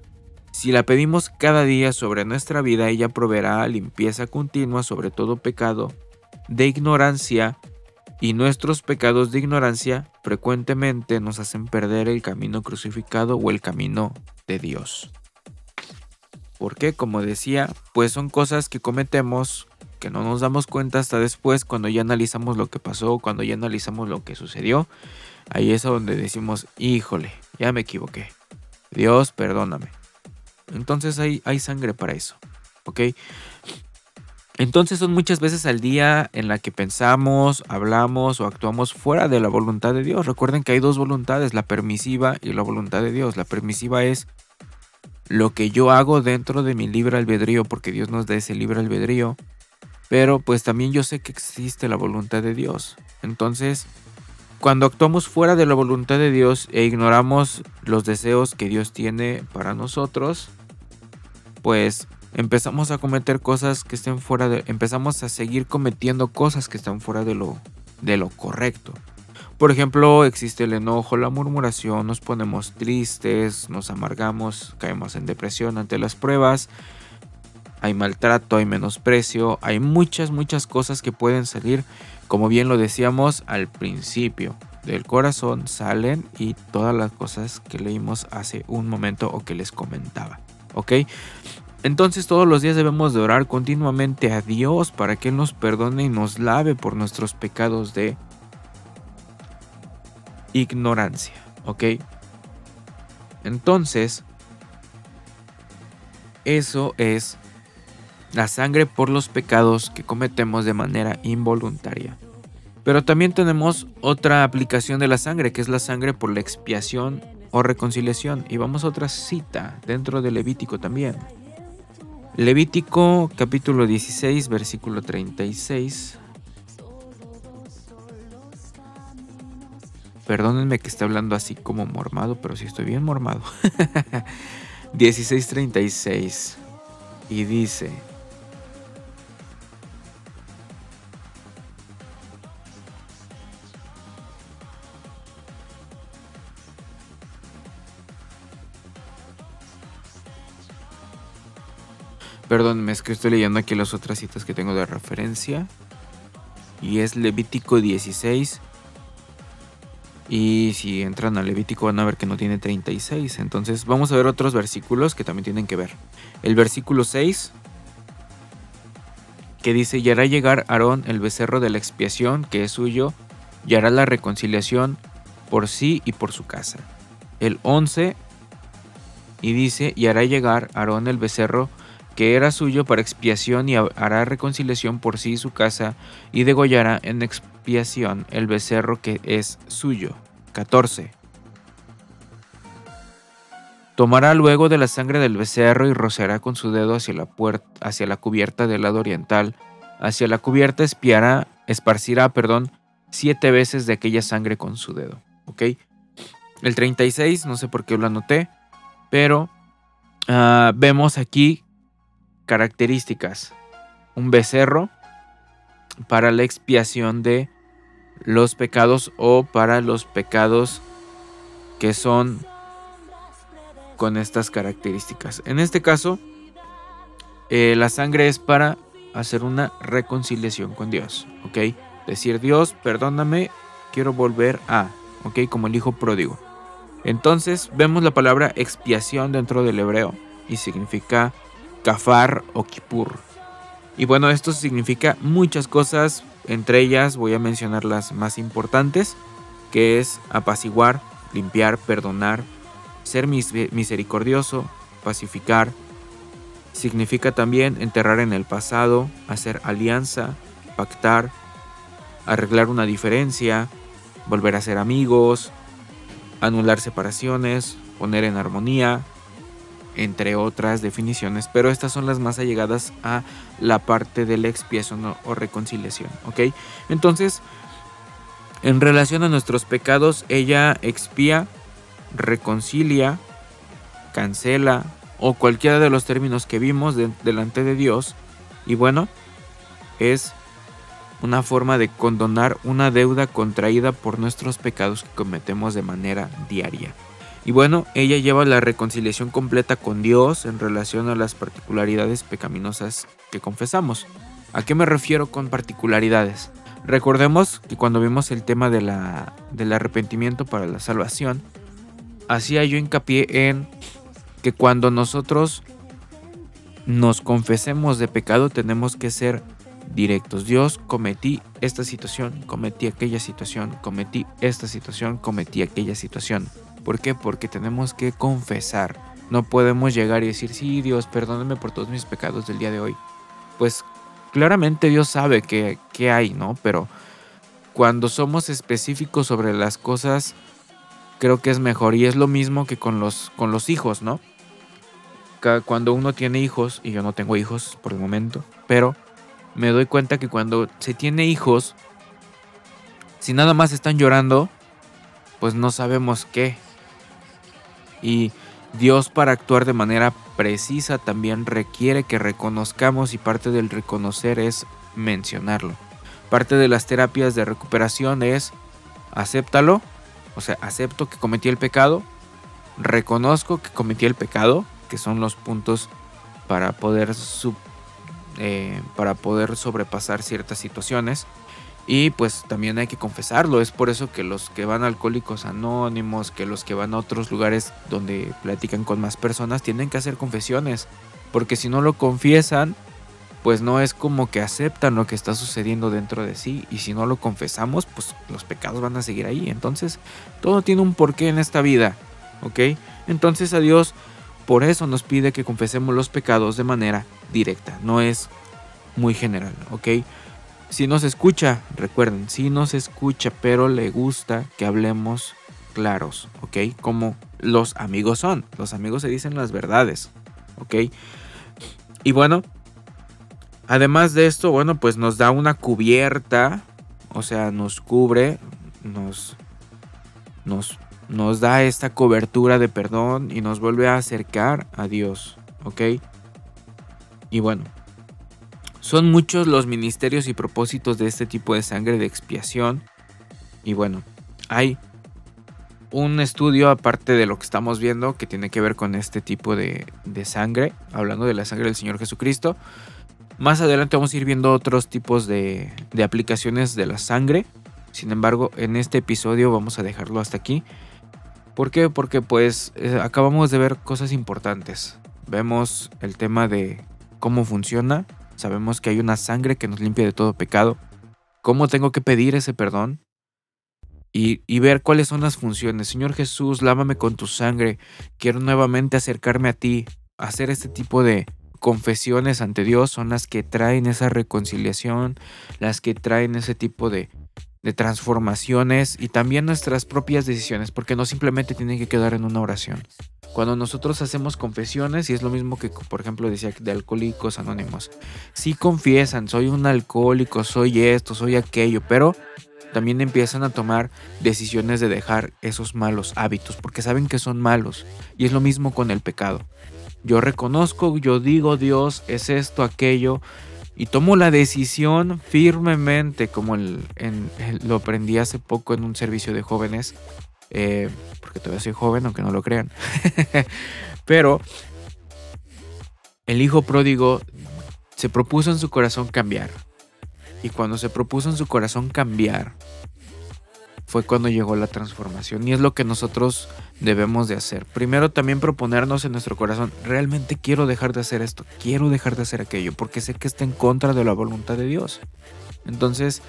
Si la pedimos cada día sobre nuestra vida, ella proveerá limpieza continua sobre todo pecado de ignorancia y nuestros pecados de ignorancia frecuentemente nos hacen perder el camino crucificado o el camino de Dios. ¿Por qué? Como decía, pues son cosas que cometemos que no nos damos cuenta hasta después cuando ya analizamos lo que pasó, cuando ya analizamos lo que sucedió. Ahí es donde decimos, híjole, ya me equivoqué. Dios, perdóname. Entonces hay, hay sangre para eso. ¿Ok? Entonces son muchas veces al día en la que pensamos, hablamos o actuamos fuera de la voluntad de Dios. Recuerden que hay dos voluntades, la permisiva y la voluntad de Dios. La permisiva es lo que yo hago dentro de mi libre albedrío, porque Dios nos da ese libre albedrío. Pero pues también yo sé que existe la voluntad de Dios. Entonces, cuando actuamos fuera de la voluntad de Dios e ignoramos los deseos que Dios tiene para nosotros, pues empezamos a cometer cosas que estén fuera de empezamos a seguir cometiendo cosas que están fuera de lo de lo correcto. Por ejemplo, existe el enojo, la murmuración, nos ponemos tristes, nos amargamos, caemos en depresión ante las pruebas, hay maltrato, hay menosprecio, hay muchas, muchas cosas que pueden salir como bien lo decíamos al principio, del corazón salen y todas las cosas que leímos hace un momento o que les comentaba. ¿Ok? Entonces todos los días debemos de orar continuamente a Dios para que Él nos perdone y nos lave por nuestros pecados de ignorancia, ¿ok? Entonces, eso es la sangre por los pecados que cometemos de manera involuntaria. Pero también tenemos otra aplicación de la sangre, que es la sangre por la expiación o reconciliación. Y vamos a otra cita dentro de Levítico también. Levítico capítulo 16, versículo 36. Perdónenme que esté hablando así como mormado, pero sí estoy bien mormado. 16:36. Y dice, Perdón, es que estoy leyendo aquí las otras citas que tengo de referencia. Y es Levítico 16. Y si entran a Levítico van a ver que no tiene 36. Entonces vamos a ver otros versículos que también tienen que ver. El versículo 6. Que dice, y hará llegar Aarón el becerro de la expiación que es suyo. Y hará la reconciliación por sí y por su casa. El 11. Y dice, y hará llegar Aarón el becerro que era suyo para expiación y hará reconciliación por sí y su casa, y degollará en expiación el becerro que es suyo. 14. Tomará luego de la sangre del becerro y rociará con su dedo hacia la, puerta, hacia la cubierta del lado oriental. Hacia la cubierta espiará, esparcirá, perdón, siete veces de aquella sangre con su dedo. ¿Ok? El 36, no sé por qué lo anoté, pero uh, vemos aquí características. Un becerro para la expiación de los pecados o para los pecados que son con estas características. En este caso, eh, la sangre es para hacer una reconciliación con Dios, ¿ok? Decir, Dios, perdóname, quiero volver a, ¿ok? Como el hijo pródigo. Entonces vemos la palabra expiación dentro del hebreo y significa Kafar o Kippur. Y bueno, esto significa muchas cosas, entre ellas voy a mencionar las más importantes, que es apaciguar, limpiar, perdonar, ser misericordioso, pacificar. Significa también enterrar en el pasado, hacer alianza, pactar, arreglar una diferencia, volver a ser amigos, anular separaciones, poner en armonía, entre otras definiciones, pero estas son las más allegadas a la parte de la expiación o, reconciliación, ¿ok? Entonces, en relación a nuestros pecados, ella expía, reconcilia, cancela o cualquiera de los términos que vimos delante de Dios. Y bueno, es una forma de condonar una deuda contraída por nuestros pecados que cometemos de manera diaria. Y bueno, ella lleva la reconciliación completa con Dios en relación a las particularidades pecaminosas que confesamos. ¿A qué me refiero con particularidades? Recordemos que cuando vimos el tema de la, del arrepentimiento para la salvación, hacía yo hincapié en que cuando nosotros nos confesemos de pecado tenemos que ser directos. Dios, cometí esta situación, cometí aquella situación, cometí esta situación, cometí aquella situación. ¿Por qué? Porque tenemos que confesar. No podemos llegar y decir, sí, Dios, perdóname por todos mis pecados del día de hoy. Pues claramente Dios sabe que, hay, ¿no? Pero cuando somos específicos sobre las cosas, creo que es mejor. Y es lo mismo que con los, con los hijos, ¿no? Cuando uno tiene hijos, y yo no tengo hijos por el momento, pero me doy cuenta que cuando se tiene hijos, si nada más están llorando, pues no sabemos qué. Y Dios para actuar de manera precisa también requiere que reconozcamos y parte del reconocer es mencionarlo. Parte de las terapias de recuperación es acéptalo, o sea, acepto que cometí el pecado, reconozco que cometí el pecado, que son los puntos para poder, eh, para poder sobrepasar ciertas situaciones y pues también hay que confesarlo, es por eso que los que van alcohólicos anónimos, que los que van a otros lugares donde platican con más personas, tienen que hacer confesiones Porque si no lo confiesan, pues no es como que aceptan lo que está sucediendo dentro de sí y si no lo confesamos, pues los pecados van a seguir ahí. Entonces, todo tiene un porqué en esta vida, ¿ok? Entonces a Dios por eso nos pide que confesemos los pecados de manera directa, no es muy general, ¿ok? Si nos escucha, recuerden, si nos escucha, pero le gusta que hablemos claros, ¿ok? Como los amigos son, los amigos se dicen las verdades, ¿ok? Y bueno, Además de esto, bueno, pues nos da una cubierta, o sea, nos cubre, nos, nos, nos da esta cobertura de perdón y nos vuelve a acercar a Dios, ¿ok? Y bueno, son muchos los ministerios y propósitos de este tipo de sangre de expiación. Y bueno, hay un estudio aparte de lo que estamos viendo que tiene que ver con este tipo de, de sangre, hablando de la sangre del Señor Jesucristo. Más adelante vamos a ir viendo otros tipos de, aplicaciones de la sangre. Sin embargo, en este episodio vamos a dejarlo hasta aquí. ¿Por qué? Porque pues eh, acabamos de ver cosas importantes. Vemos el tema de cómo funciona. Sabemos que hay una sangre que nos limpia de todo pecado. ¿Cómo tengo que pedir ese perdón? Y, ver cuáles son las funciones. Señor Jesús, lávame con tu sangre. Quiero nuevamente acercarme a ti. Hacer este tipo de, confesiones ante Dios son las que traen esa reconciliación, las que traen ese tipo de, de transformaciones y también nuestras propias decisiones, porque no simplemente tienen que quedar en una oración. Cuando nosotros hacemos confesiones, y es lo mismo que, por ejemplo, decía de alcohólicos anónimos, sí confiesan, soy un alcohólico, soy esto, soy aquello, pero también empiezan a tomar decisiones de dejar esos malos hábitos, porque saben que son malos. Y es lo mismo con el pecado. Yo reconozco, yo digo, Dios, es esto, aquello, y tomo la decisión firmemente, como lo aprendí hace poco en un servicio de jóvenes, eh, porque todavía soy joven, aunque no lo crean. Pero el hijo pródigo se propuso en su corazón cambiar. Y cuando se propuso en su corazón cambiar, fue cuando llegó la transformación y es lo que nosotros debemos de hacer. Primero también proponernos en nuestro corazón, realmente quiero dejar de hacer esto, quiero dejar de hacer aquello, porque sé que está en contra de la voluntad de Dios. Entonces,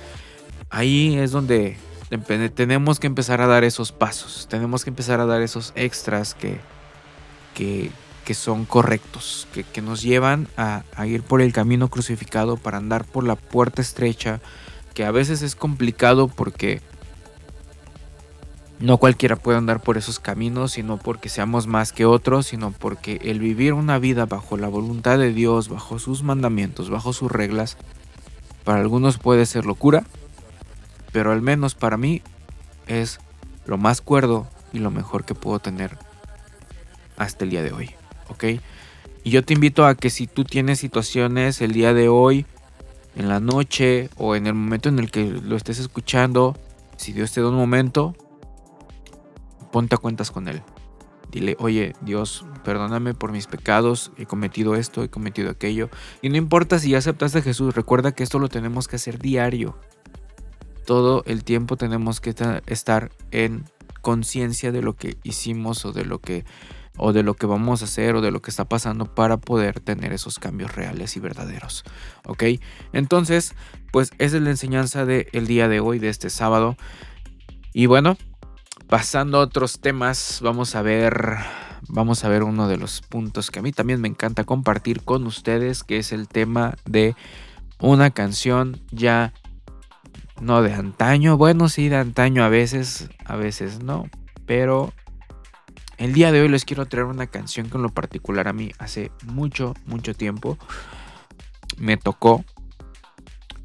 ahí es donde tenemos que empezar a dar esos pasos, tenemos que empezar a dar esos extras que, que, son correctos, que, que nos llevan a, a ir por el camino crucificado para andar por la puerta estrecha, que a veces es complicado porque no cualquiera puede andar por esos caminos, sino porque seamos más que otros, sino porque el vivir una vida bajo la voluntad de Dios, bajo sus mandamientos, bajo sus reglas, para algunos puede ser locura, pero al menos para mí es lo más cuerdo y lo mejor que puedo tener hasta el día de hoy, ¿ok? Y yo te invito a que si tú tienes situaciones el día de hoy, en la noche o en el momento en el que lo estés escuchando, si Dios te da un momento, ponte a cuentas con Él. Dile, oye, Dios, perdóname por mis pecados, he cometido esto, he cometido aquello. Y no importa si ya aceptaste a Jesús, recuerda que esto lo tenemos que hacer diario. Todo el tiempo tenemos que estar en conciencia de lo que hicimos o de lo que o de lo que vamos a hacer o de lo que está pasando para poder tener esos cambios reales y verdaderos. ¿Ok? Entonces, pues esa es la enseñanza del día de hoy, de este sábado. Y bueno, Pasando a otros temas, vamos a ver vamos a ver uno de los puntos que a mí también me encanta compartir con ustedes, que es el tema de una canción ya no de antaño, bueno, sí de antaño a veces, a veces no, pero el día de hoy les quiero traer una canción que en lo particular a mí hace mucho, mucho tiempo me tocó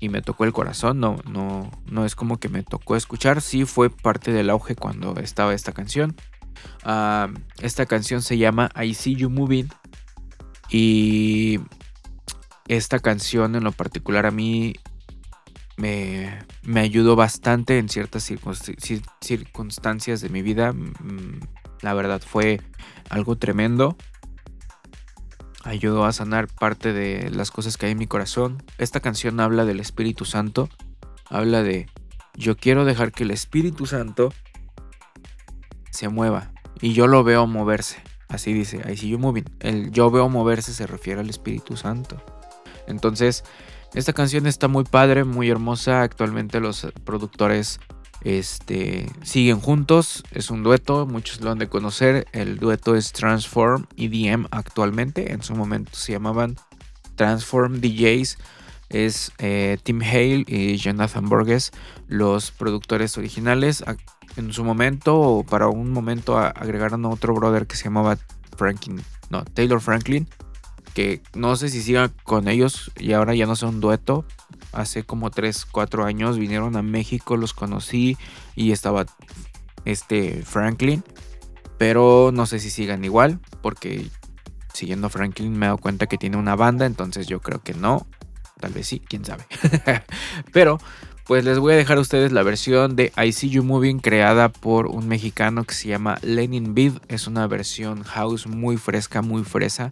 y me tocó el corazón, no, no, no es como que me tocó escuchar, sí fue parte del auge cuando estaba esta canción. Ah, esta canción se llama I See You Moving y esta canción en lo particular a mí me, me ayudó bastante en ciertas circunstancias de mi vida. Mm, la verdad fue algo tremendo ayudó a sanar parte de las cosas que hay en mi corazón. Esta canción habla del Espíritu Santo, habla de yo quiero dejar que el Espíritu Santo se mueva y yo lo veo moverse. Así dice, I see you moving. El yo veo moverse se refiere al Espíritu Santo. Entonces, esta canción está muy padre, muy hermosa. Actualmente los productores este, siguen juntos, es un dueto, muchos lo han de conocer. El dueto es Transform EDM actualmente. En su momento se llamaban Transform DJs. Es eh, Tim Hale y Jonathan Borges, los productores originales. En su momento, o para un momento, agregaron a otro brother que se llamaba Franklin, no, Taylor Franklin, que no sé si siga con ellos y ahora ya no son un dueto, hace como 3, 4 años vinieron a México, los conocí y estaba este Franklin. Pero no sé si sigan igual, porque siguiendo Franklin me he dado cuenta que tiene una banda, entonces yo creo que no. Tal vez sí, quién sabe. Pero pues les voy a dejar a ustedes la versión de I See You Moving creada por un mexicano que se llama Lenin Bid. Es una versión house muy fresca, muy fresa.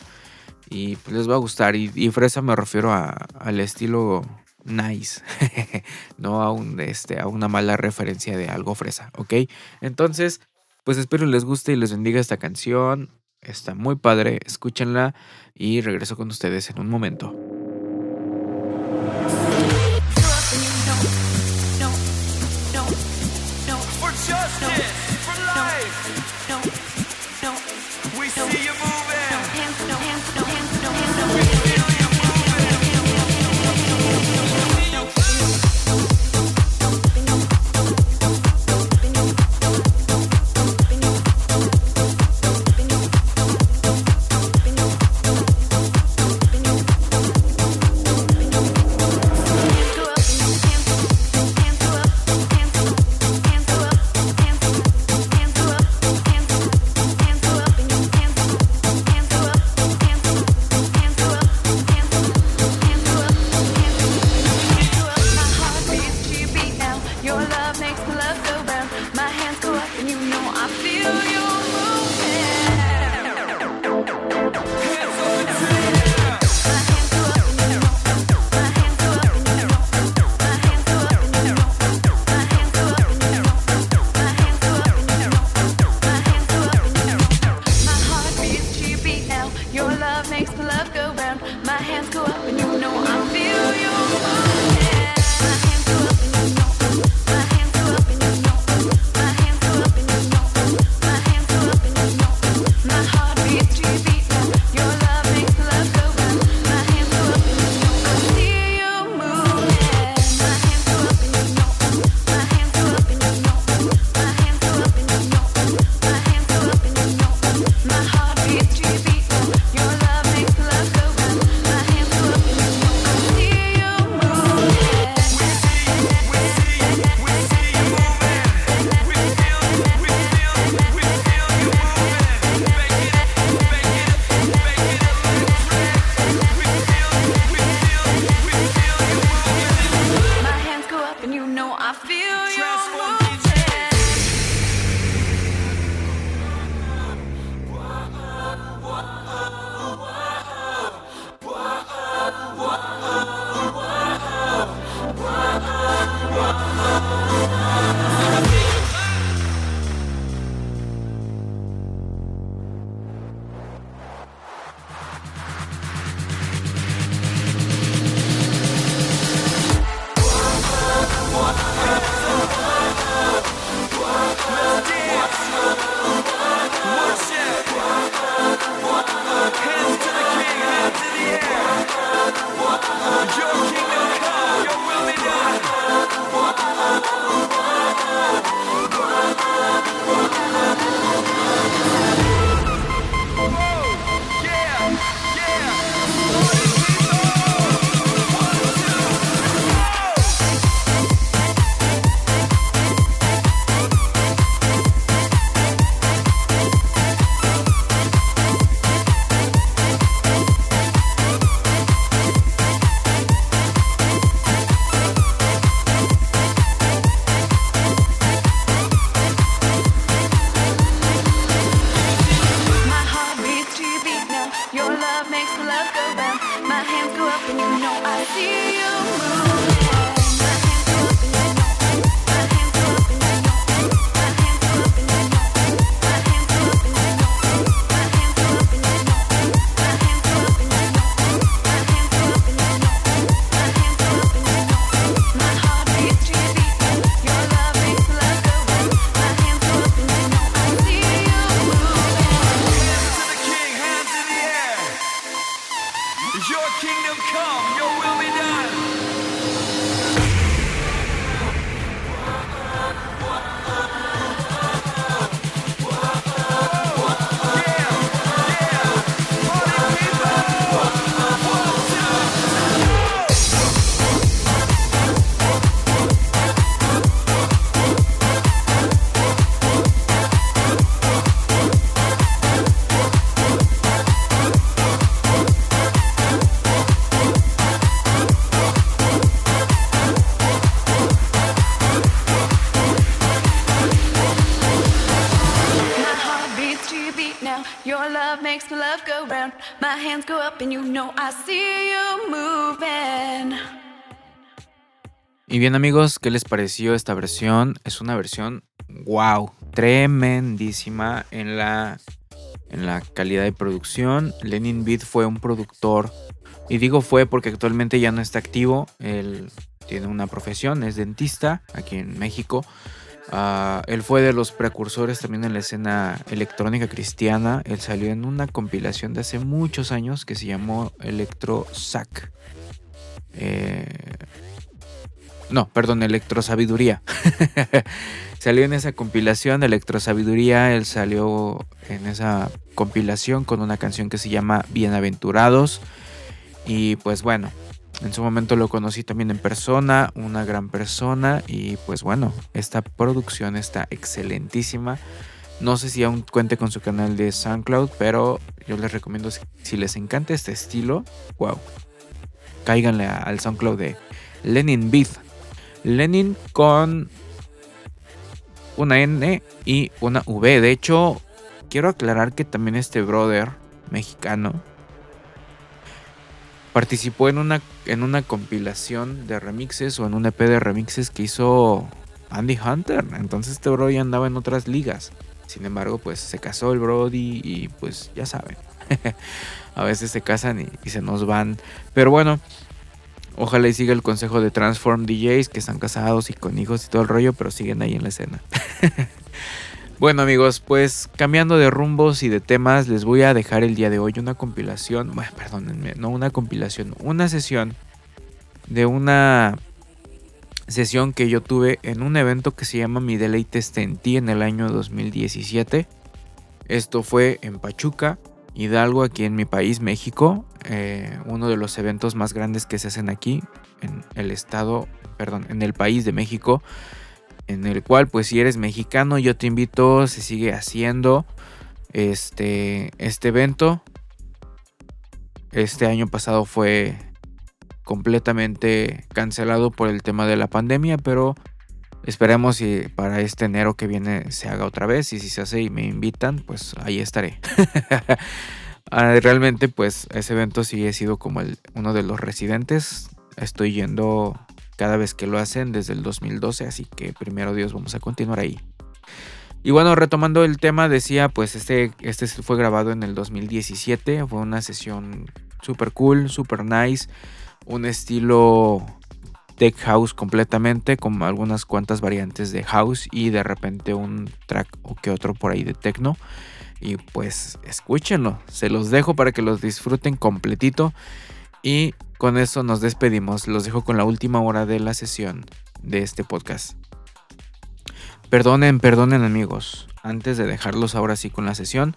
Y pues les va a gustar. Y, fresa me refiero al estilo nice, no a, este, a una mala referencia de algo fresa, ¿ok? Entonces, pues espero les guste y les bendiga esta canción. Está muy padre, escúchenla y regreso con ustedes en un momento. Y bien amigos, ¿qué les pareció esta versión? Es una versión wow, tremendísima en la en la calidad de producción. Lenin Beat fue un productor y digo fue porque actualmente ya no está activo. Él tiene una profesión, es dentista aquí en México. Ah, él fue de los precursores también en la escena electrónica cristiana. Él salió en una compilación de hace muchos años que se llamó Electro Sac. Eh, no, perdón, Electro Sabiduría. salió en esa compilación de Electro Sabiduría. Él salió en esa compilación con una canción que se llama Bienaventurados. Y pues bueno, en su momento lo conocí también en persona, una gran persona y pues bueno, esta producción está excelentísima. No sé si aún cuente con su canal de SoundCloud, pero yo les recomiendo si les encanta este estilo, wow, cáiganle al SoundCloud de Lenin Beat. Lenin con una N y una V. De hecho, quiero aclarar que también este brother mexicano participó en una, en una compilación de remixes o en un EP de remixes que hizo Andy Hunter. Entonces este Brody andaba en otras ligas. Sin embargo, pues se casó el Brody y pues ya saben. a veces se casan y, y, se nos van. Pero bueno, ojalá y siga el consejo de Transform DJs que están casados y con hijos y todo el rollo, pero siguen ahí en la escena. Bueno amigos, pues cambiando de rumbos y de temas, les voy a dejar el día de hoy una compilación, bueno, perdónenme, no una compilación, una sesión de una sesión que yo tuve en un evento que se llama Mi Deleite en ti en el año 2017. Esto fue en Pachuca, Hidalgo, aquí en mi país, México. Eh, uno de los eventos más grandes que se hacen aquí, en el estado, perdón, en el país de México en el cual pues si eres mexicano yo te invito, se sigue haciendo este, este evento. Este año pasado fue completamente cancelado por el tema de la pandemia, pero esperemos si para este enero que viene se haga otra vez y si se hace y me invitan, pues ahí estaré. Ah, realmente pues ese evento sí he sido como uno de los residentes. Estoy yendo cada vez que lo hacen desde el 2012, así que primero Dios vamos a continuar ahí. Y bueno, retomando el tema, decía, pues este, este fue grabado en el 2017, fue una sesión super cool, super nice, un estilo tech house completamente, con algunas cuantas variantes de house y de repente un track o que otro por ahí de techno. Y pues escúchenlo, se los dejo para que los disfruten completito. Y con eso nos despedimos. Los dejo con la última hora de la sesión de este podcast. Perdonen, perdonen amigos. Antes de dejarlos ahora sí con la sesión,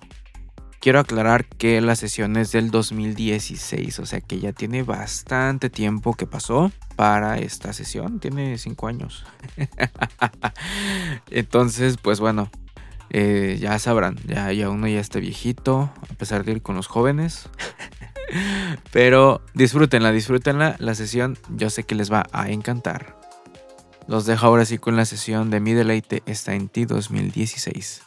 quiero aclarar que la sesión es del 2016, o sea que ya tiene bastante tiempo que pasó para esta sesión, tiene 5 años. Entonces, pues bueno, eh, ya sabrán, ya, ya uno ya está viejito, a pesar de ir con los jóvenes. Pero disfrútenla, disfrútenla. La sesión yo sé que les va a encantar. Los dejo ahora sí con la sesión de Mi Deleite está en ti 2016.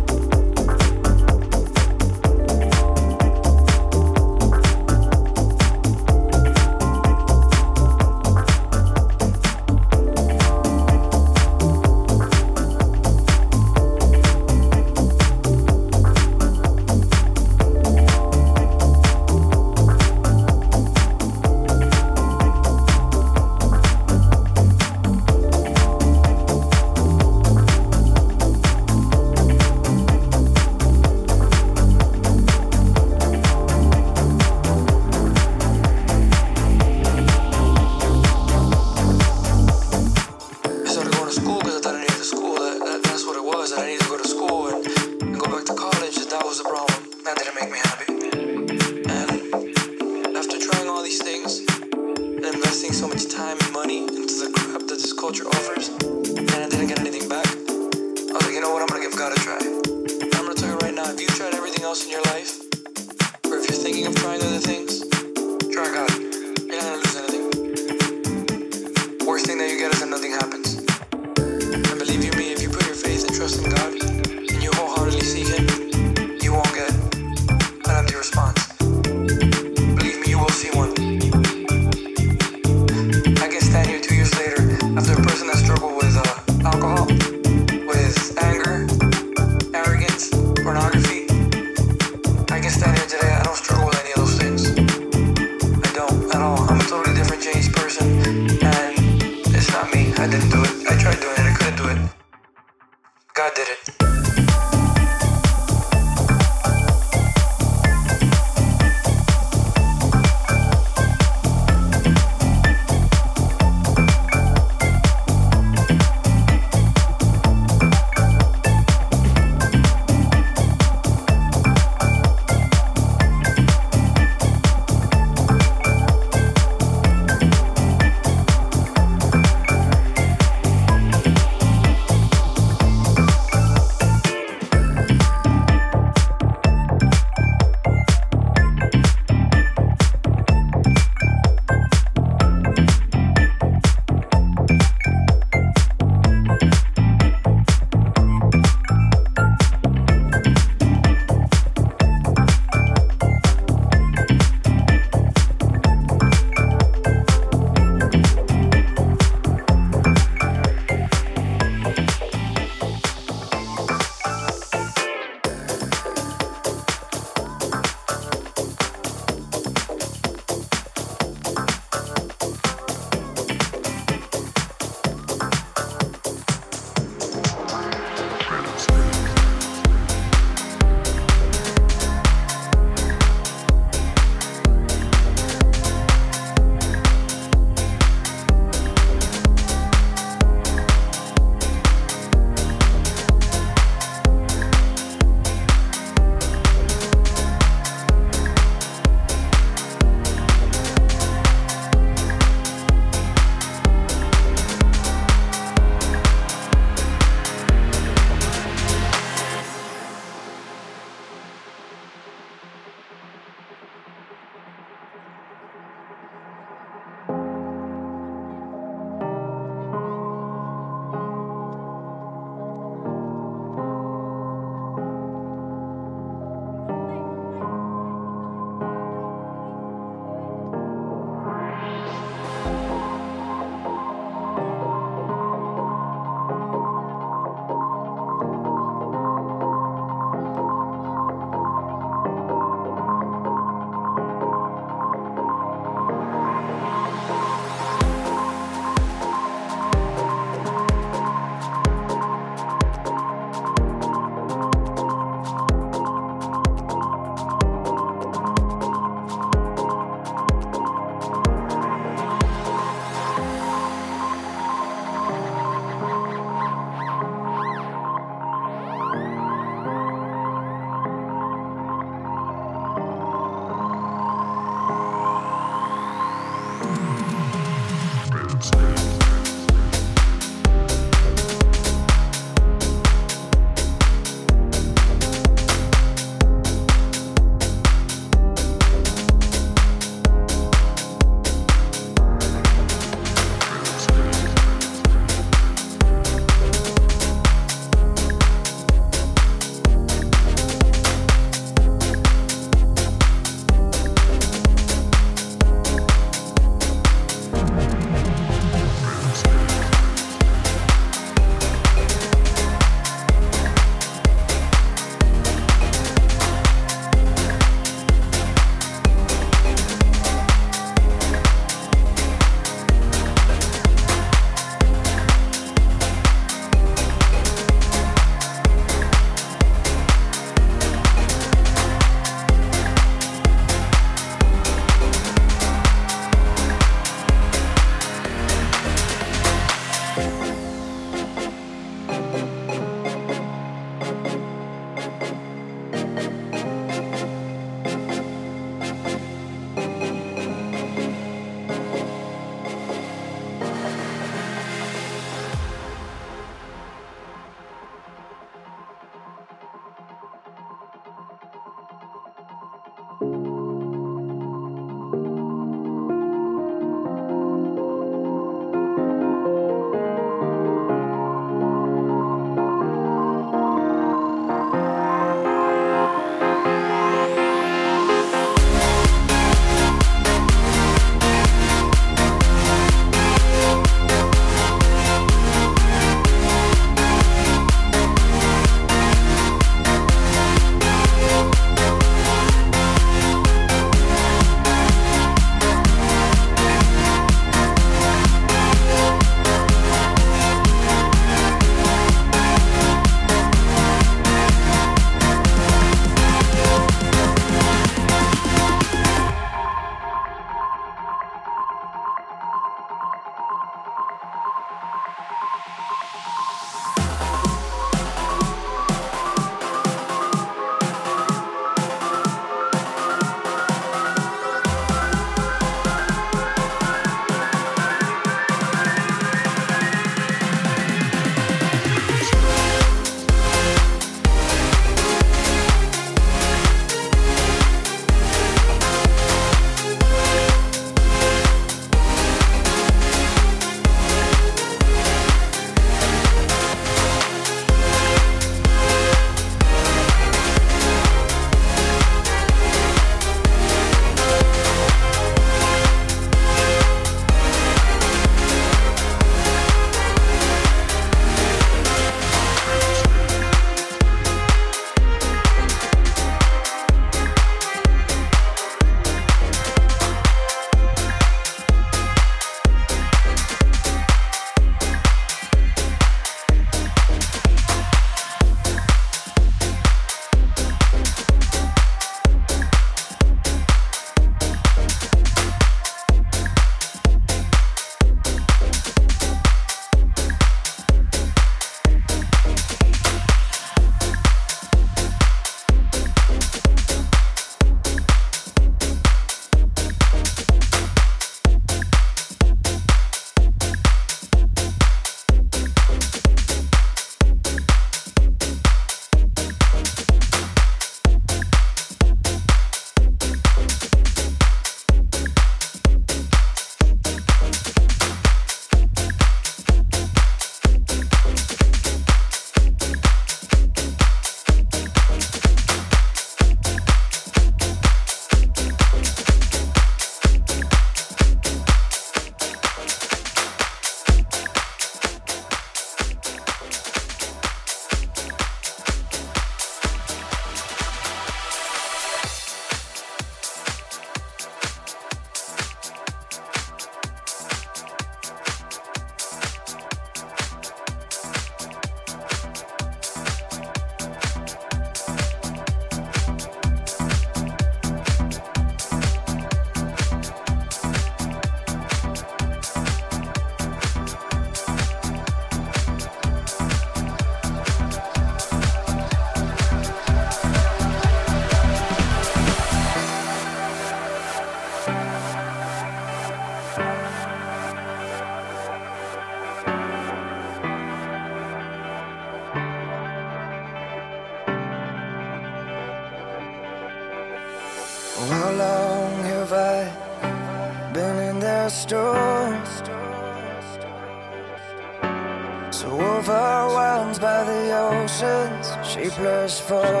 for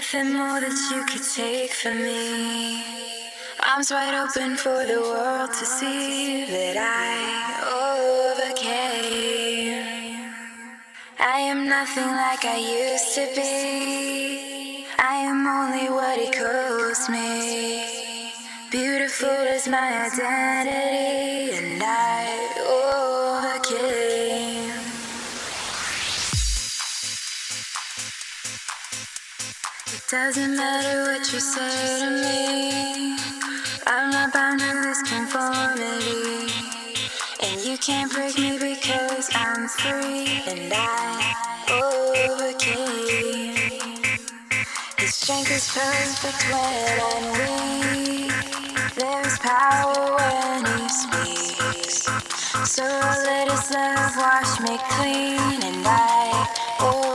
nothing more that you could take from me. Arms wide open for the world to see that I overcame. I am nothing like I used to be. I am only what it calls me. Beautiful is my identity, and I. Doesn't matter what you say to me. I'm not bound to this conformity. And you can't break me because I'm free and I overcame. His strength is perfect when I'm weak. There's power when he speaks. So let his love wash me clean and I overcame.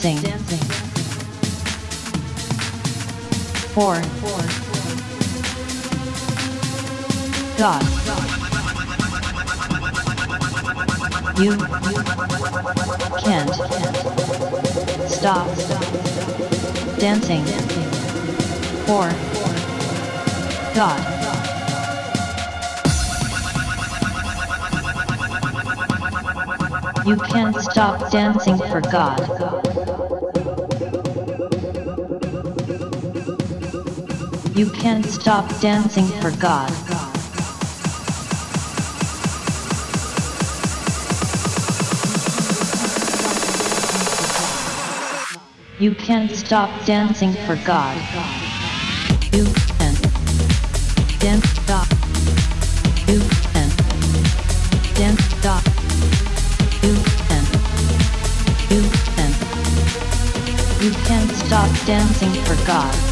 Dancing. For God You can't stop dancing. For God. You can't stop dancing for God. You can't stop dancing for God. You can't stop dancing for God. You can dance God.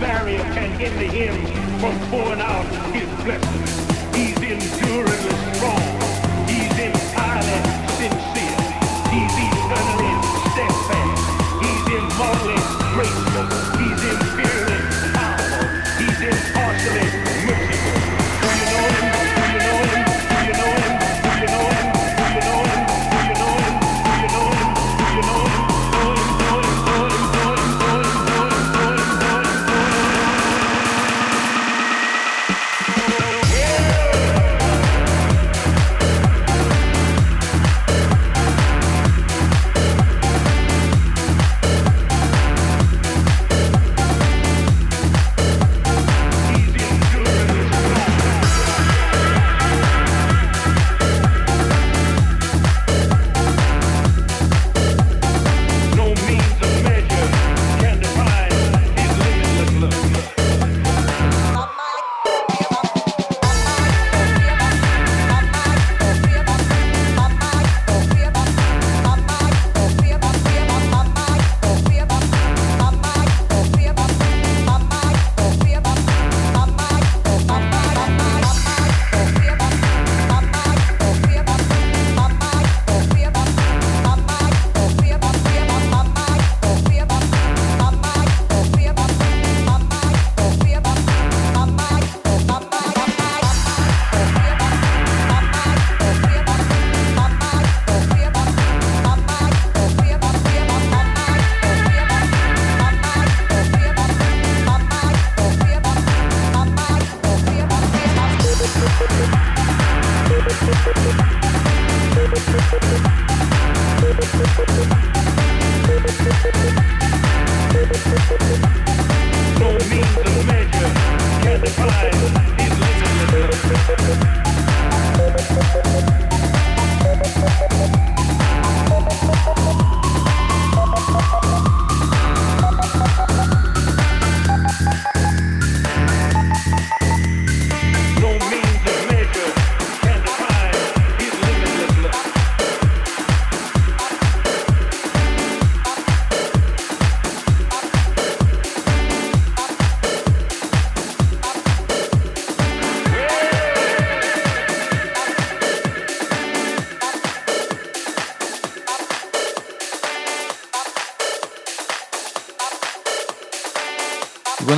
barrier can hinder him from pouring out his blessings.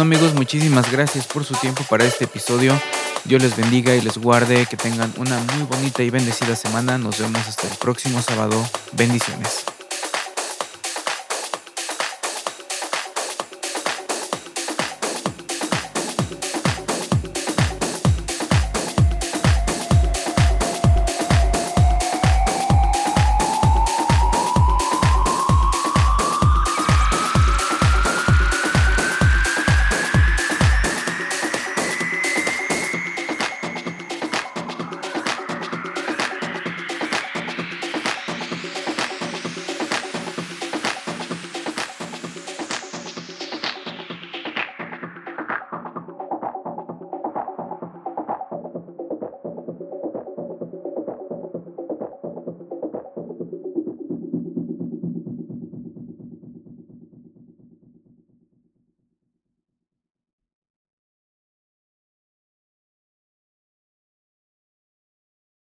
amigos, muchísimas gracias por su tiempo para este episodio. Dios les bendiga y les guarde. Que tengan una muy bonita y bendecida semana. Nos vemos hasta el próximo sábado. Bendiciones.